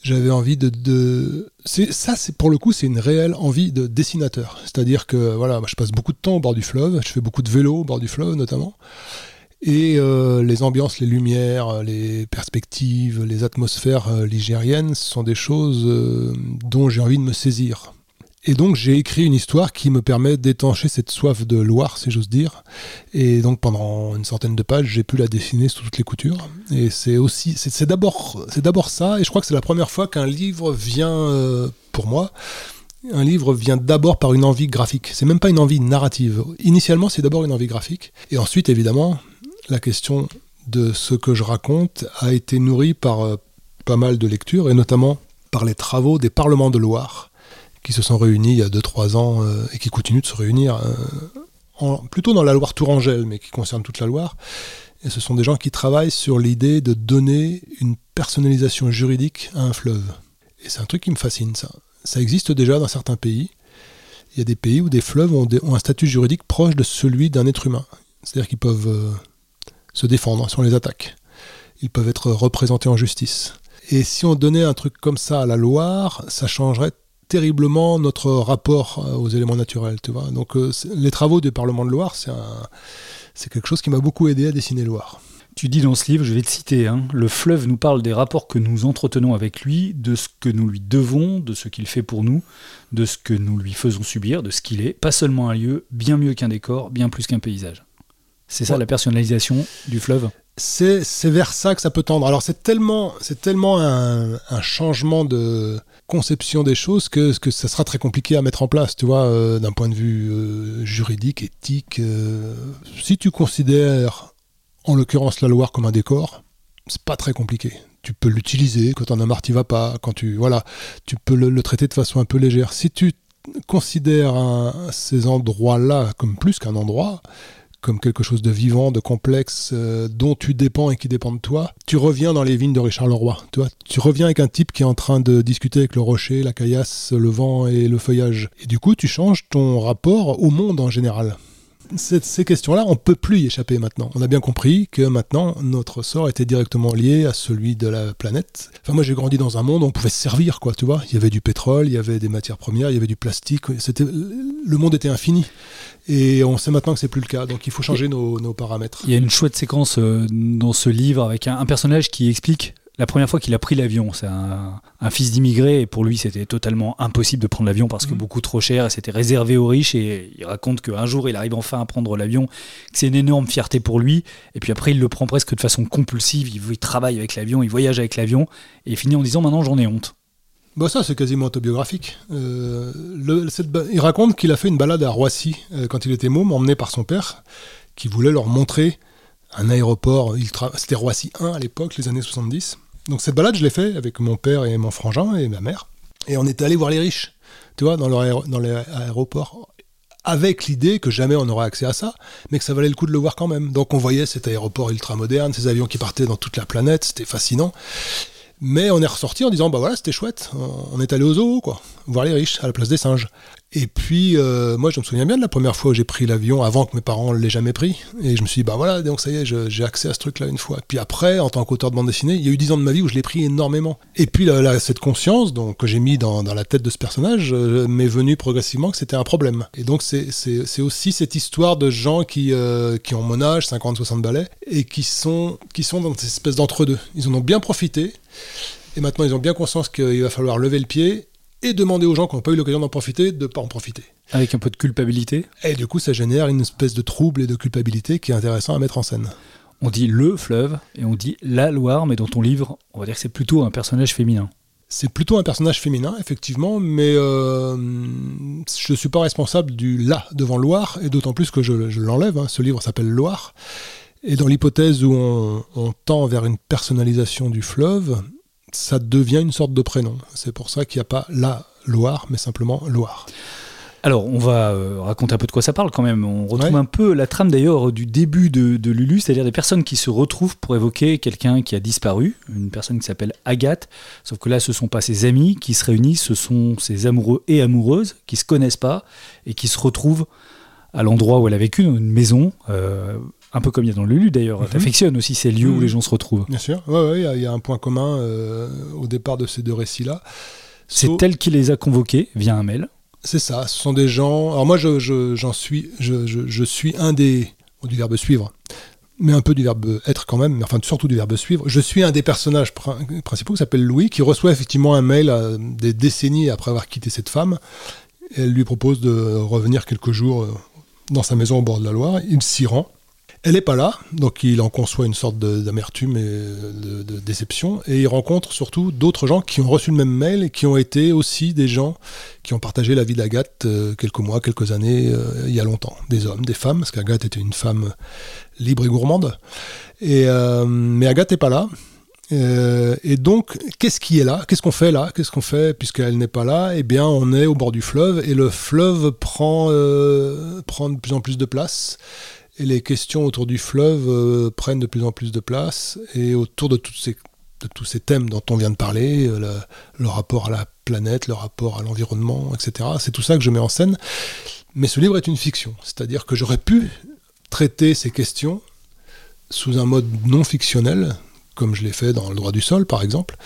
j'avais envie de, ça, c'est pour le coup, c'est une réelle envie de dessinateur. C'est-à-dire que voilà, je passe beaucoup de temps au bord du fleuve. Je fais beaucoup de vélo au bord du fleuve, notamment. Et euh, les ambiances, les lumières, les perspectives, les atmosphères euh, ligériennes, ce sont des choses euh, dont j'ai envie de me saisir. Et donc j'ai écrit une histoire qui me permet d'étancher cette soif de Loire, si j'ose dire. Et donc pendant une centaine de pages, j'ai pu la dessiner sous toutes les coutures. Et c'est aussi, c'est d'abord, c'est d'abord ça. Et je crois que c'est la première fois qu'un livre vient, euh, pour moi, un livre vient d'abord par une envie graphique. C'est même pas une envie narrative. Initialement, c'est d'abord une envie graphique. Et ensuite, évidemment, la question de ce que je raconte a été nourrie par euh, pas mal de lectures, et notamment par les travaux des parlements de Loire, qui se sont réunis il y a 2-3 ans euh, et qui continuent de se réunir, euh, plutôt dans la Loire Tourangelle, mais qui concerne toute la Loire. Et ce sont des gens qui travaillent sur l'idée de donner une personnalisation juridique à un fleuve. Et c'est un truc qui me fascine, ça. Ça existe déjà dans certains pays. Il y a des pays où des fleuves ont, un statut juridique proche de celui d'un être humain. C'est-à-dire qu'ils peuvent se défendre si on les attaque. Ils peuvent être représentés en justice. Et si on donnait un truc comme ça à la Loire, ça changerait terriblement notre rapport euh, aux éléments naturels, tu vois. Donc euh, les travaux du Parlement de Loire, c'est quelque chose qui m'a beaucoup aidé à dessiner Loire. Tu dis dans ce livre, je vais te citer, hein, le fleuve nous parle des rapports que nous entretenons avec lui, de ce que nous lui devons, de ce qu'il fait pour nous, de ce que nous lui faisons subir, de ce qu'il est, pas seulement un lieu, bien mieux qu'un décor, bien plus qu'un paysage. C'est ça la personnalisation du fleuve c'est, vers ça que ça peut tendre. Alors c'est tellement, c'est tellement un, changement de conception des choses que, que ça sera très compliqué à mettre en place, tu vois, euh, d'un point de vue euh, juridique, éthique. Euh. si tu considères en l'occurrence la Loire comme un décor, c'est pas très compliqué. Tu peux l'utiliser quand en as marre, va pas. Quand tu voilà, tu peux le, traiter de façon un peu légère. Si tu considères ces endroits-là comme plus qu'un endroit, comme quelque chose de vivant, de complexe, euh, dont tu dépends et qui dépend de toi, tu reviens dans les vignes de Richard Leroy. Tu, reviens avec un type qui est en train de discuter avec le rocher, la caillasse, le vent et le feuillage. Et du coup, tu changes ton rapport au monde en général ces questions-là, on peut plus y échapper maintenant. On a bien compris que maintenant, notre sort était directement lié à celui de la planète. Enfin, moi, j'ai grandi dans un monde où on pouvait se servir, quoi, tu vois. Il y avait du pétrole, il y avait des matières premières, il y avait du plastique. C'était, le monde était infini. Et on sait maintenant que c'est plus le cas. Donc, il faut changer nos, paramètres. Il y a une chouette séquence euh, dans ce livre avec un personnage qui explique la première fois qu'il a pris l'avion. C'est un, fils d'immigré et pour lui c'était totalement impossible de prendre l'avion parce que mhm. beaucoup trop cher et c'était réservé aux riches. Et il raconte qu'un jour il arrive enfin à prendre l'avion, que c'est une énorme fierté pour lui. Et puis après il le prend presque de façon compulsive. Il, il travaille avec l'avion, il voyage avec l'avion et il finit en disant maintenant j'en ai honte. Bah ça c'est quasiment autobiographique. Euh, il raconte qu'il a fait une balade à Roissy euh, quand il était môme, emmené par son père, qui voulait leur montrer un aéroport. C'était Roissy 1 à l'époque, les années 70 donc cette balade, je l'ai fait avec mon père et mon frangin et ma mère. Et on était allé voir les riches, tu vois, dans leur dans l'aéroport avec l'idée que jamais on aurait accès à ça, mais que ça valait le coup de le voir quand même. Donc on voyait cet aéroport ultra moderne, ces avions qui partaient dans toute la planète, c'était fascinant. Mais on est ressorti en disant bah voilà c'était chouette, on est allé au zoo quoi, voir les riches à la place des singes. Et puis, euh, moi, je me souviens bien de la première fois où j'ai pris l'avion avant que mes parents ne l'aient jamais pris. Et je me suis dit, bah voilà, donc ça y est, j'ai accès à ce truc-là une fois. Puis après, en tant qu'auteur de bande dessinée, il y a eu dix ans de ma vie où je l'ai pris énormément. Et puis, là, cette conscience donc, que j'ai mis dans, la tête de ce personnage euh, m'est venue progressivement que c'était un problème. Et donc, c'est aussi cette histoire de gens qui, euh, qui ont mon âge, 50-60 balais, et qui sont, qui sont dans cette espèce d'entre-deux. Ils en ont bien profité. Et maintenant, ils ont bien conscience qu'il va falloir lever le pied et demander aux gens qui n'ont pas eu l'occasion d'en profiter de ne pas en profiter. Avec un peu de culpabilité Et du coup, ça génère une espèce de trouble et de culpabilité qui est intéressant à mettre en scène. On dit le fleuve et on dit la Loire, mais dans ton livre, on va dire que c'est plutôt un personnage féminin. C'est plutôt un personnage féminin, effectivement, mais euh, je ne suis pas responsable du là devant Loire, et d'autant plus que je, l'enlève. Hein. Ce livre s'appelle Loire. Et dans l'hypothèse où on, on, tend vers une personnalisation du fleuve, ça devient une sorte de prénom. C'est pour ça qu'il n'y a pas la Loire, mais simplement Loire. Alors, on va euh, raconter un peu de quoi ça parle quand même. On retrouve un peu la trame d'ailleurs du début de, Lulu, c'est-à-dire des personnes qui se retrouvent pour évoquer quelqu'un qui a disparu, une personne qui s'appelle Agathe. Sauf que là, ce ne sont pas ses amis qui se réunissent, ce sont ses amoureux et amoureuses qui se connaissent pas et qui se retrouvent à l'endroit où elle a vécu, dans une maison, euh, un peu comme il y a dans Lulu d'ailleurs. Mhm. Tu affectionnes aussi ces lieux où mhm. les gens se retrouvent. Bien sûr, il ouais, il y, a un point commun euh, au départ de ces deux récits-là. C'est elle qui les a convoqués via un mail. C'est ça, ce sont des gens. Alors moi, j'en je, suis, je, suis un des. du verbe suivre, mais un peu du verbe être quand même, mais enfin surtout du verbe suivre. Je suis un des personnages principaux qui s'appelle Louis, qui reçoit effectivement un mail euh, des décennies après avoir quitté cette femme. Elle lui propose de revenir quelques jours euh, dans sa maison au bord de la Loire. Il s'y rend. Elle n'est pas là, donc il en conçoit une sorte d'amertume et de, déception. Et il rencontre surtout d'autres gens qui ont reçu le même mail et qui ont été aussi des gens qui ont partagé la vie d'Agathe euh, quelques mois, quelques années, euh, il y a longtemps. Des hommes, des femmes, parce qu'Agathe était une femme libre et gourmande. Et, euh, mais Agathe n'est pas là. et donc, qu'est-ce qui est là? Qu'est-ce qu'on fait là? Qu'est-ce qu'on fait puisqu'elle n'est pas là? Eh bien, on est au bord du fleuve et le fleuve prend, prend de plus en plus de place et les questions autour du fleuve euh, prennent de plus en plus de place. Et autour de, tous ces thèmes dont on vient de parler, euh, le, rapport à la planète, le rapport à l'environnement, etc., c'est tout ça que je mets en scène. Mais ce livre est une fiction. C'est-à-dire que j'aurais pu traiter ces questions sous un mode non fictionnel, comme je l'ai fait dans Le droit du sol, par exemple.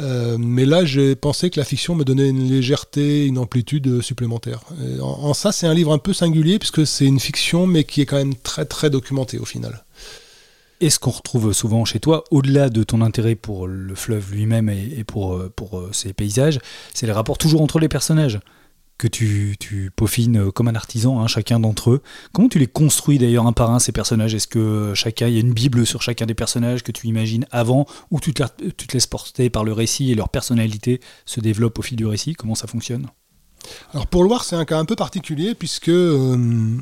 Euh, mais là, j'ai pensé que la fiction me donnait une légèreté, une amplitude supplémentaire. En, en, ça, c'est un livre un peu singulier, puisque c'est une fiction, mais qui est quand même très, très documentée au final. Et ce qu'on retrouve souvent chez toi, au-delà de ton intérêt pour le fleuve lui-même et, pour, pour ses paysages, c'est les rapports toujours entre les personnages? Que tu, tu, peaufines comme un artisan, hein, chacun d'entre eux. Comment tu les construis d'ailleurs un par un, ces personnages? Est-ce que chacun, il y a une bible sur chacun des personnages que tu imagines avant, ou tu te, tu te laisses porter par le récit et leur personnalité se développe au fil du récit? Comment ça fonctionne? Alors pour Loire, c'est un cas un peu particulier, puisque... Euh,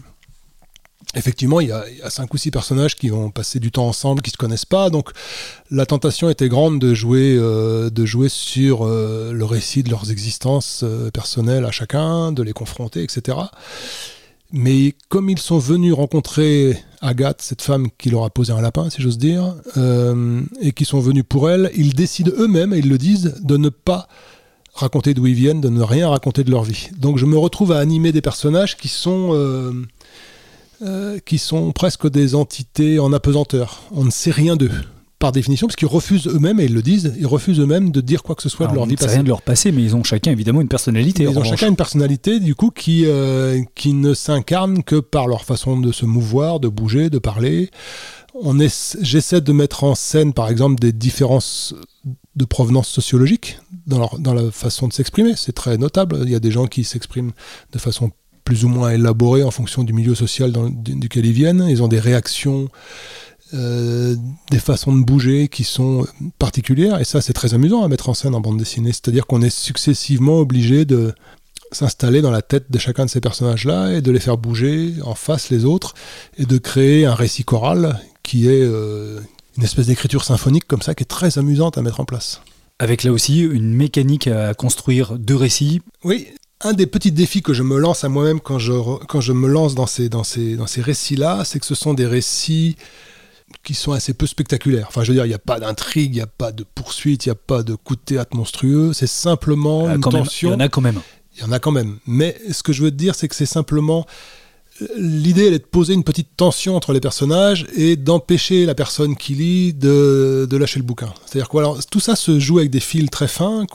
effectivement, il y, a, cinq ou six personnages qui vont passer du temps ensemble, qui se connaissent pas. Donc, la tentation était grande de jouer, euh, de jouer sur euh, le récit de leurs existences euh, personnelles à chacun, de les confronter, etc. Mais comme ils sont venus rencontrer Agathe, cette femme qui leur a posé un lapin, si j'ose dire, et qui sont venus pour elle, ils décident eux-mêmes, et ils le disent, de ne pas raconter d'où ils viennent, de ne rien raconter de leur vie. Donc, je me retrouve à animer des personnages qui sont euh, qui sont presque des entités en apesanteur. On ne sait rien d'eux par définition, parce qu'ils refusent eux-mêmes, et ils le disent, ils refusent eux-mêmes de dire quoi que ce soit de leur vie passée. rien de leur passé, mais ils ont chacun évidemment une personnalité. Ils ont chacun une personnalité, du coup, qui, euh, qui ne s'incarne que par leur façon de se mouvoir, de bouger, de parler. On j'essaie de mettre en scène, par exemple, des différences de provenance sociologique dans, leur, dans la façon de s'exprimer. C'est très notable. Il y a des gens qui s'expriment de façon plus ou moins élaborés en fonction du milieu social dans, duquel ils viennent. Ils ont des réactions, euh, des façons de bouger qui sont particulières. Et ça, c'est très amusant à mettre en scène en bande dessinée. C'est-à-dire qu'on est successivement obligé de s'installer dans la tête de chacun de ces personnages-là et de les faire bouger en face les autres et de créer un récit choral qui est euh, une espèce d'écriture symphonique comme ça qui est très amusante à mettre en place. Avec là aussi une mécanique à construire deux récits. Oui, un des petits défis que je me lance à moi-même quand je, quand je me lance dans ces, dans ces, dans ces récits-là, c'est que ce sont des récits qui sont assez peu spectaculaires. Enfin, je veux dire, il n'y a pas d'intrigue, il n'y a pas de poursuite, il n'y a pas de coup de théâtre monstrueux, c'est simplement ah, une tension. Il y en a quand même. Il y en a quand même. Mais ce que je veux te dire, c'est que c'est simplement l'idée elle est de poser une petite tension entre les personnages et d'empêcher la personne qui lit de, lâcher le bouquin. C'est-à-dire que tout ça se joue avec des fils très fins,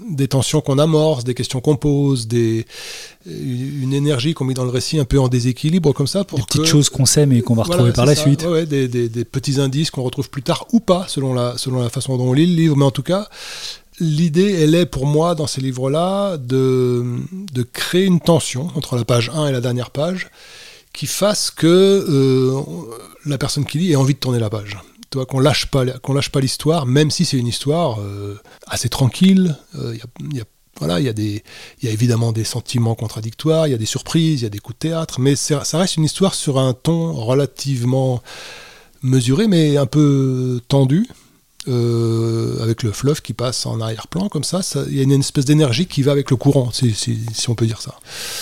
des tensions qu'on amorce, des questions qu'on pose, des, une énergie qu'on met dans le récit un peu en déséquilibre comme ça. Pour des petites choses qu'on sait mais qu'on va retrouver par la suite. des, des, petits indices qu'on retrouve plus tard ou pas selon la, selon la façon dont on lit le livre. Mais en tout cas, l'idée, elle est pour moi, dans ces livres-là, de, créer une tension entre la page 1 et la dernière page qui fasse que euh, la personne qui lit ait envie de tourner la page. Qu'on lâche pas, qu'on lâche pas l'histoire, même si c'est une histoire euh, assez tranquille. Euh, y il y, a des, y a évidemment des sentiments contradictoires, il y a des surprises, il y a des coups de théâtre, mais ça reste une histoire sur un ton relativement mesuré, mais un peu tendu, euh, avec le fleuve qui passe en arrière-plan, comme ça, il y a une, espèce d'énergie qui va avec le courant, si, si, on peut dire ça.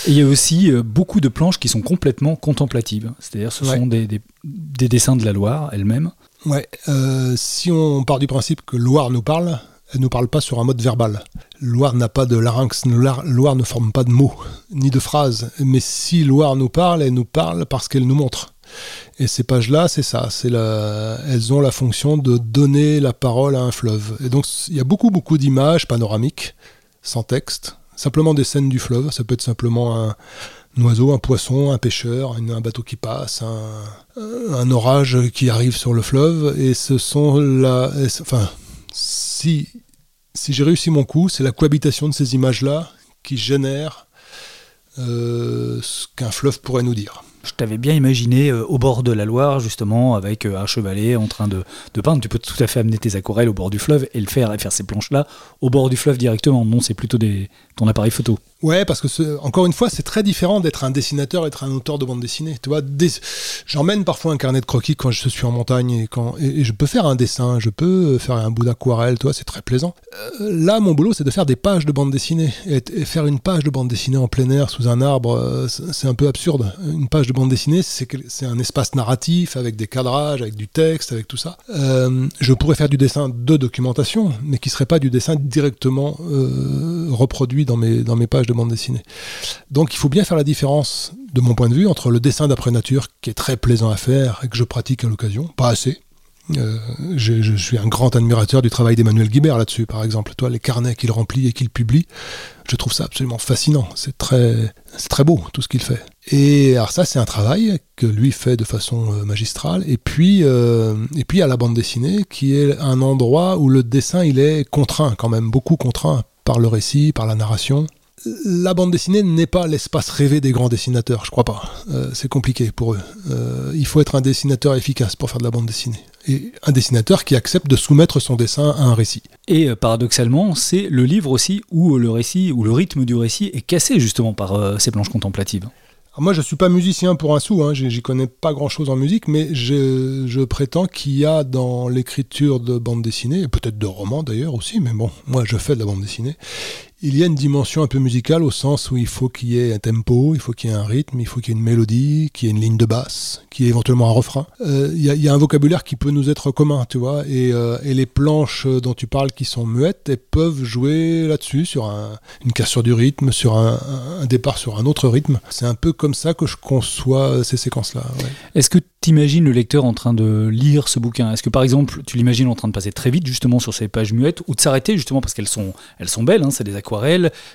Et il y a aussi euh, beaucoup de planches qui sont complètement contemplatives, c'est-à-dire ce sont des, des, dessins de la Loire elle-même. Ouais, euh, si on part du principe que Loire nous parle, elle ne nous parle pas sur un mode verbal. Loire n'a pas de larynx, Loire ne forme pas de mots, ni de phrases, mais si Loire nous parle, elle nous parle parce qu'elle nous montre. Et ces pages-là, c'est ça. C'est la... Elles ont la fonction de donner la parole à un fleuve. Et donc, il y a beaucoup, beaucoup d'images panoramiques, sans texte, simplement des scènes du fleuve. Ça peut être simplement un, oiseau, un poisson, un pêcheur, un bateau qui passe, un, orage qui arrive sur le fleuve. Et ce sont la. Enfin, si, j'ai réussi mon coup, c'est la cohabitation de ces images-là qui génère euh, ce qu'un fleuve pourrait nous dire. Je t'avais bien imaginé euh, au bord de la Loire, justement, avec euh, un chevalet en train de, peindre. Tu peux tout à fait amener tes aquarelles au bord du fleuve et le faire et faire ces planches-là au bord du fleuve directement. Non, c'est plutôt ton appareil photo. Ouais, parce que encore une fois, c'est très différent d'être un dessinateur d'être un auteur de bande dessinée. Tu vois, j'emmène parfois un carnet de croquis quand je suis en montagne et quand et, je peux faire un dessin, je peux faire un bout d'aquarelle, toi, c'est très plaisant. Euh, là, mon boulot, c'est de faire des pages de bande dessinée et, faire une page de bande dessinée en plein air sous un arbre, euh, c'est un peu absurde. Une page de bande dessinée, c'est un espace narratif avec des cadrages, avec du texte, avec tout ça. Euh, je pourrais faire du dessin de documentation, mais qui serait pas du dessin directement reproduit dans mes dans mes pages de bande dessinée. Donc il faut bien faire la différence, de mon point de vue, entre le dessin d'après nature, qui est très plaisant à faire et que je pratique à l'occasion, pas assez, Euh, je, suis un grand admirateur du travail d'Emmanuel Guibert là-dessus, par exemple. Toi, les carnets qu'il remplit et qu'il publie, je trouve ça absolument fascinant. C'est très, très beau tout ce qu'il fait. Et alors ça, c'est un travail que lui fait de façon euh, magistrale. Et puis, euh, et puis à la bande dessinée, qui est un endroit où le dessin il est contraint quand même, beaucoup contraint par le récit, par la narration la bande dessinée n'est pas l'espace rêvé des grands dessinateurs, je crois pas. Euh, c'est compliqué pour eux. Il faut être un dessinateur efficace pour faire de la bande dessinée. Et un dessinateur qui accepte de soumettre son dessin à un récit. Et euh, paradoxalement, c'est le livre aussi où le récit, où le rythme du récit est cassé justement par ces planches contemplatives. moi, je ne suis pas musicien pour un sou, hein, j'y connais pas grand-chose en musique, mais je, je prétends qu'il y a dans l'écriture de bande dessinée, peut-être de romans d'ailleurs aussi, mais bon, moi je fais de la bande dessinée, il y a une dimension un peu musicale au sens où il faut qu'il y ait un tempo, il faut qu'il y ait un rythme, il faut qu'il y ait une mélodie, qu'il y ait une ligne de basse, qu'il y ait éventuellement un refrain. Euh, il, y a, un vocabulaire qui peut nous être commun, tu vois, et, euh, les planches dont tu parles qui sont muettes, elles peuvent jouer là-dessus, sur une cassure du rythme, sur un, départ sur un autre rythme. C'est un peu comme ça que je conçois ces séquences-là. Est-ce que tu imagines le lecteur en train de lire ce bouquin? Est-ce que par exemple, tu l'imagines en train de passer très vite justement sur ces pages muettes, ou de s'arrêter justement parce qu'elles sont, elles sont belles, hein, c'est des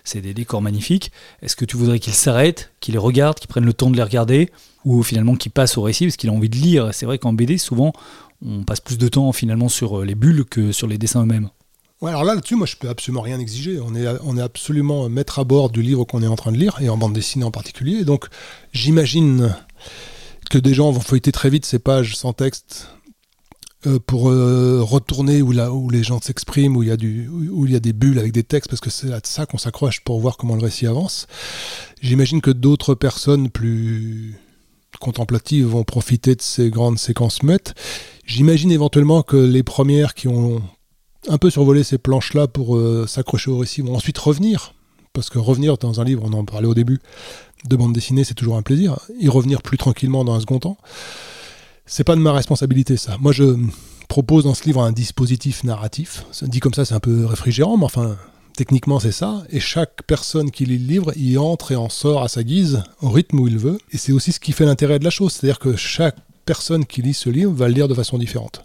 c'est des décors magnifiques. Est-ce que tu voudrais qu'il s'arrête, qu'il les regarde, qu'il prenne le temps de les regarder, ou finalement qu'il passe au récit parce qu'il a envie de lire? C'est vrai qu'en BD, souvent, on passe plus de temps finalement sur euh, les bulles que sur les dessins eux-mêmes. Ouais, alors là, là-dessus, moi, je peux absolument rien exiger. On est, on est absolument maître à bord du livre qu'on est en train de lire, et en bande dessinée en particulier. Donc, j'imagine que des gens vont feuilleter très vite ces pages sans texte euh, pour euh, retourner où, là, où les gens s'expriment, où il y a où y a des bulles avec des textes, parce que c'est à ça qu'on s'accroche pour voir comment le récit avance. J'imagine que d'autres personnes plus contemplatives vont profiter de ces grandes séquences muettes. J'imagine éventuellement que les premières qui ont un peu survolé ces planches-là pour euh, s'accrocher au récit vont ensuite revenir, parce que revenir dans un livre, on en parlait au début, de bande dessinée, c'est toujours un plaisir. Y revenir plus tranquillement dans un second temps c'est pas de ma responsabilité ça. Moi je propose dans ce livre un dispositif narratif. Ça dit comme ça, c'est un peu réfrigérant, mais enfin techniquement c'est ça. Et chaque personne qui lit le livre y entre et en sort à sa guise, au rythme où il veut. Et c'est aussi ce qui fait l'intérêt de la chose, c'est-à-dire que chaque personne qui lit ce livre va le lire de façon différente.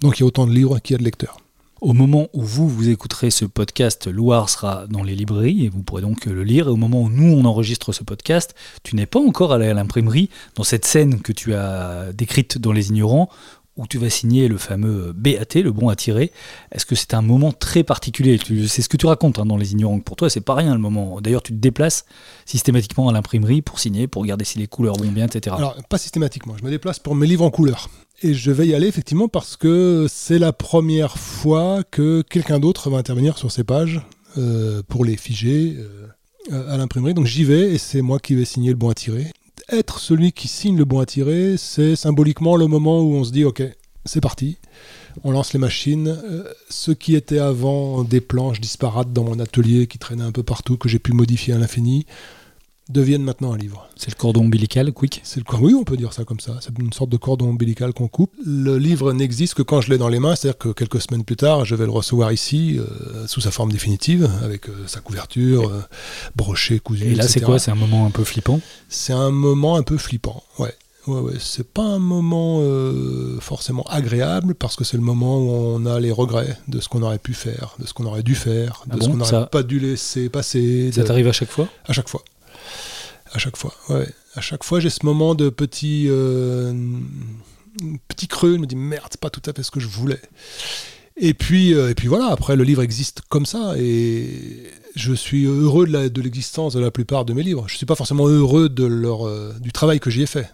Donc il y a autant de livres qu'il y a de lecteurs. Au moment où vous, vous écouterez ce podcast, Loire sera dans les librairies et vous pourrez donc le lire. Et au moment où nous, on enregistre ce podcast, tu n'es pas encore allé à l'imprimerie dans cette scène que tu as décrite dans Les Ignorants, où tu vas signer le fameux BAT, le bon à tirer. Est-ce que c'est un moment très particulier? C'est ce que tu racontes hein, dans Les Ignorants. Pour toi, c'est pas rien le moment. D'ailleurs, tu te déplaces systématiquement à l'imprimerie pour signer, pour regarder si les couleurs vont bien, etc. Alors, pas systématiquement. Je me déplace pour mes livres en couleur. Et je vais y aller effectivement parce que c'est la première fois que quelqu'un d'autre va intervenir sur ces pages euh, pour les figer euh, à l'imprimerie. Donc j'y vais et c'est moi qui vais signer le bon à tirer. Être celui qui signe le bon à tirer, c'est symboliquement le moment où on se dit ok, c'est parti, on lance les machines. Euh, ce qui était avant des planches disparates dans mon atelier qui traînaient un peu partout, que j'ai pu modifier à l'infini, deviennent maintenant un livre. C'est le cordon ombilical, quick C'est le cordon, oui, on peut dire ça comme ça. C'est une sorte de cordon ombilical qu'on coupe. Le livre n'existe que quand je l'ai dans les mains, c'est-à-dire que quelques semaines plus tard, je vais le recevoir ici euh, sous sa forme définitive, avec euh, sa couverture, euh, brochée, cousue. Et là, c'est quoi? C'est un moment un peu flippant? C'est un moment un peu flippant, ouais. Ouais, ouais. C'est pas un moment forcément agréable parce que c'est le moment où on a les regrets de ce qu'on aurait pu faire, de ce qu'on aurait dû faire, de ah ce qu'on n'aurait pas dû laisser passer. Ça t'arrive à chaque fois? À chaque fois. À chaque fois, ouais. À chaque fois, j'ai ce moment de petit, euh, petit creux. Je me dis merde, c'est pas tout à fait ce que je voulais. Et puis, euh, et puis voilà. Après, le livre existe comme ça, et je suis heureux de l'existence de, la plupart de mes livres. Je suis pas forcément heureux de leur, euh, du travail que j'y ai fait,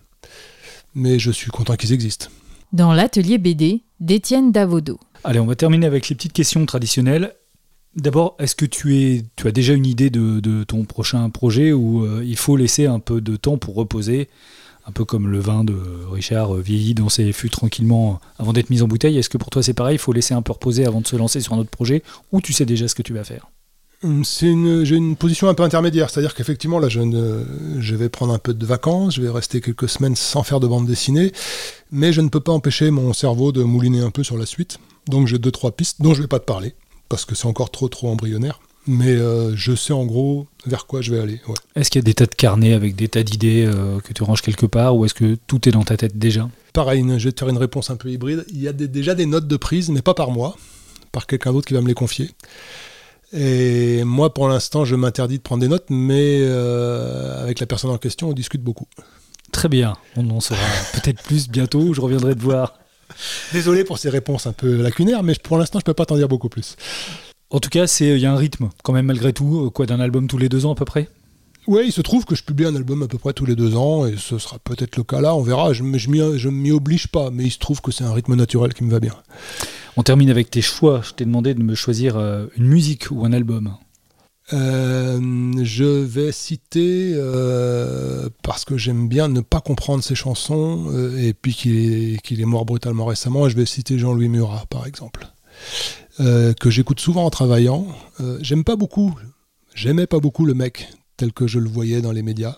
mais je suis content qu'ils existent. Dans l'atelier BD d'Étienne Davodo. Allez, on va terminer avec les petites questions traditionnelles. D'abord, est-ce que tu, as déjà une idée de, ton prochain projet ou euh, il faut laisser un peu de temps pour reposer, un peu comme le vin de Richard euh, vieillit dans ses fûts tranquillement avant d'être mis en bouteille? Est-ce que pour toi c'est pareil, il faut laisser un peu reposer avant de se lancer sur un autre projet ou tu sais déjà ce que tu vas faire? Hum, j'ai une position un peu intermédiaire, c'est-à-dire qu'effectivement là je, je vais prendre un peu de vacances, je vais rester quelques semaines sans faire de bande dessinée, mais je ne peux pas empêcher mon cerveau de mouliner un peu sur la suite. Donc j'ai deux trois pistes dont je ne vais pas te parler parce que c'est encore trop trop embryonnaire. Mais euh, je sais en gros vers quoi je vais aller. Est-ce qu'il y a des tas de carnets avec des tas d'idées euh, que tu ranges quelque part ou est-ce que tout est dans ta tête déjà? Pareil, je vais te faire une réponse un peu hybride. Il y a déjà des notes de prise, mais pas par moi, par quelqu'un d'autre qui va me les confier. Et moi, pour l'instant, je m'interdis de prendre des notes, mais euh, avec la personne en question, on discute beaucoup. Très bien, on en saura peut-être plus bientôt, je reviendrai te voir. Désolé pour ces réponses un peu lacunaires, mais pour l'instant, je ne peux pas t'en dire beaucoup plus. En tout cas, il y a un rythme, quand même, malgré tout, quoi, d'un album tous les deux ans à peu près? Oui, il se trouve que je publie un album à peu près tous les deux ans, et ce sera peut-être le cas là, on verra. Je ne m'y oblige pas, mais il se trouve que c'est un rythme naturel qui me va bien. On termine avec tes choix. Je t'ai demandé de me choisir euh, une musique ou un album. Euh, je vais citer, euh, parce que j'aime bien ne pas comprendre ses chansons, et puis qu'il est, mort brutalement récemment, je vais citer Jean-Louis Murat, par exemple, que j'écoute souvent en travaillant. J'aime pas beaucoup, j'aimais pas beaucoup le mec tel que je le voyais dans les médias.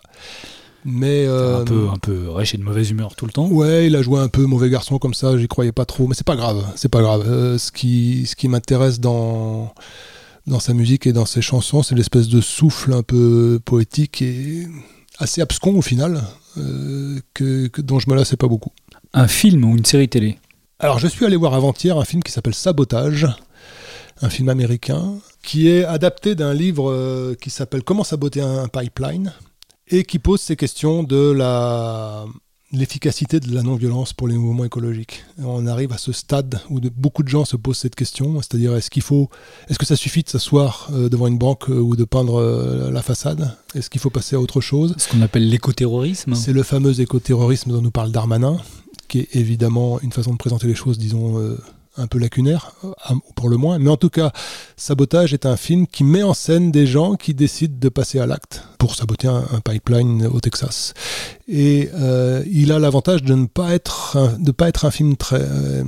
Mais un peu, un peu riche et de mauvaise humeur tout le temps. Ouais, il a joué un peu mauvais garçon comme ça. J'y croyais pas trop, mais c'est pas grave. C'est pas grave. ce qui, ce qui m'intéresse dans dans sa musique et dans ses chansons, c'est l'espèce de souffle un peu poétique et assez abscon au final, euh, que, dont je me lassais pas beaucoup. Un film ou une série télé? Alors je suis allé voir avant-hier un film qui s'appelle Sabotage, un film américain, qui est adapté d'un livre euh, qui s'appelle Comment saboter un pipeline, et qui pose ces questions de la l'efficacité de la non-violence pour les mouvements écologiques. On arrive à ce stade où de, beaucoup de gens se posent cette question, c'est-à-dire est-ce qu'il faut, est-ce que ça suffit de s'asseoir euh, devant une banque euh, ou de peindre euh, la façade? Est-ce qu'il faut passer à autre chose? Ce qu'on appelle l'écoterrorisme. C'est le fameux écoterrorisme dont nous parle Darmanin, qui est évidemment une façon de présenter les choses, disons, un peu lacunaire, euh, pour le moins. Mais en tout cas, Sabotage est un film qui met en scène des gens qui décident de passer à l'acte pour saboter un, pipeline au Texas. Et euh, il a l'avantage de ne pas être un, pas être un film très, euh,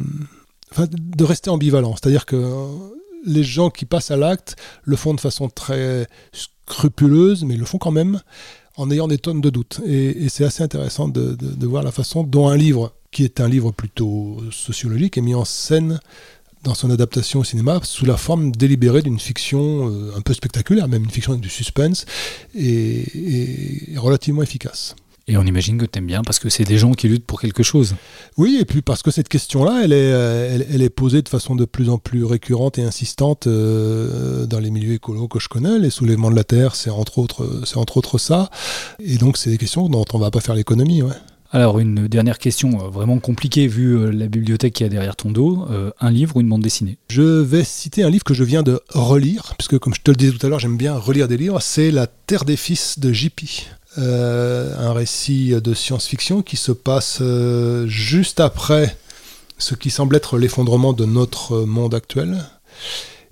de rester ambivalent. C'est-à-dire que les gens qui passent à l'acte le font de façon très scrupuleuse, mais ils le font quand même en ayant des tonnes de doutes. Et, c'est assez intéressant de, voir la façon dont un livre qui est un livre plutôt sociologique, est mis en scène dans son adaptation au cinéma sous la forme délibérée d'une fiction euh, un peu spectaculaire, même une fiction du suspense, et, relativement efficace. Et on imagine que tu aimes bien parce que c'est des gens qui luttent pour quelque chose. Oui, et puis parce que cette question-là, elle est, euh, elle, est posée de façon de plus en plus récurrente et insistante euh, dans les milieux écolos que je connais. Les soulèvements de la Terre, c'est entre autres, c'est entre autres ça. Et donc, c'est des questions dont on va pas faire l'économie. Ouais. Alors une dernière question euh, vraiment compliquée vu euh, la bibliothèque qui a derrière ton dos, euh, un livre ou une bande dessinée? Je vais citer un livre que je viens de relire, puisque comme je te le disais tout à l'heure, j'aime bien relire des livres, c'est La Terre des Fils de JP. Un récit de science-fiction qui se passe juste après ce qui semble être l'effondrement de notre monde actuel.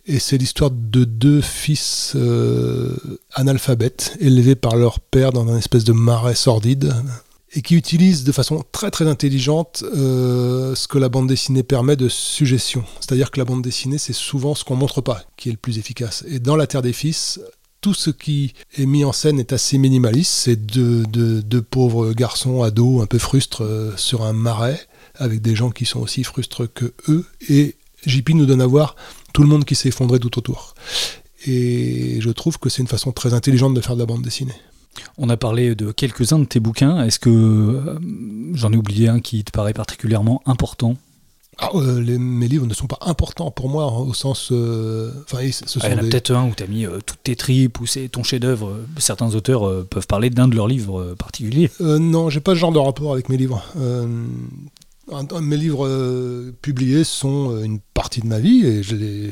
Et c'est l'histoire de deux fils analphabètes élevés par leur père dans un espèce de marais sordide et qui utilise de façon très très intelligente euh, ce que la bande dessinée permet de suggestion. C'est-à-dire que la bande dessinée, c'est souvent ce qu'on montre pas qui est le plus efficace. Et dans La Terre des Fils, tout ce qui est mis en scène est assez minimaliste. C'est deux, pauvres garçons ados un peu frustres euh, sur un marais, avec des gens qui sont aussi frustres que eux. Et JP nous donne à voir tout le monde qui s'est effondré tout autour. Et je trouve que c'est une façon très intelligente de faire de la bande dessinée. On a parlé de quelques-uns de tes bouquins. Est-ce que euh, j'en ai oublié un qui te paraît particulièrement important? Ah, euh, mes livres ne sont pas importants pour moi au sens. Euh, ah, il y en a peut-être un où tu as mis toutes tes tripes, ou c'est ton chef-d'œuvre. Certains auteurs peuvent parler d'un de leurs livres particuliers. non, j'ai pas ce genre de rapport avec mes livres. mes livres publiés sont une partie de ma vie et je les,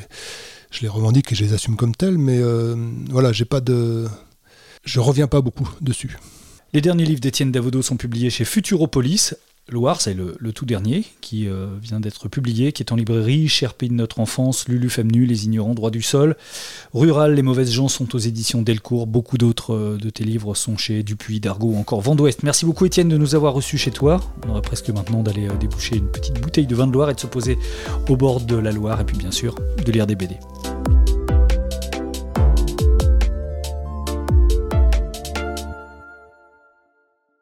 je les revendique et je les assume comme tels, mais voilà, j'ai pas de je reviens pas beaucoup dessus. Les derniers livres d'Étienne Davodo sont publiés chez Futuropolis. Loire, c'est le, tout dernier qui euh, vient d'être publié, qui est en librairie. Cher pays de notre enfance, Lulu Femnu, Les ignorants, droit du sol. Rural, Les mauvaises gens sont aux éditions Delcourt. Beaucoup d'autres euh, de tes livres sont chez Dupuis, Dargaud encore Vent Merci beaucoup Étienne de nous avoir reçus chez toi. On aurait presque maintenant d'aller euh, déboucher une petite bouteille de vin de Loire et de se poser au bord de la Loire et puis bien sûr de lire des BD.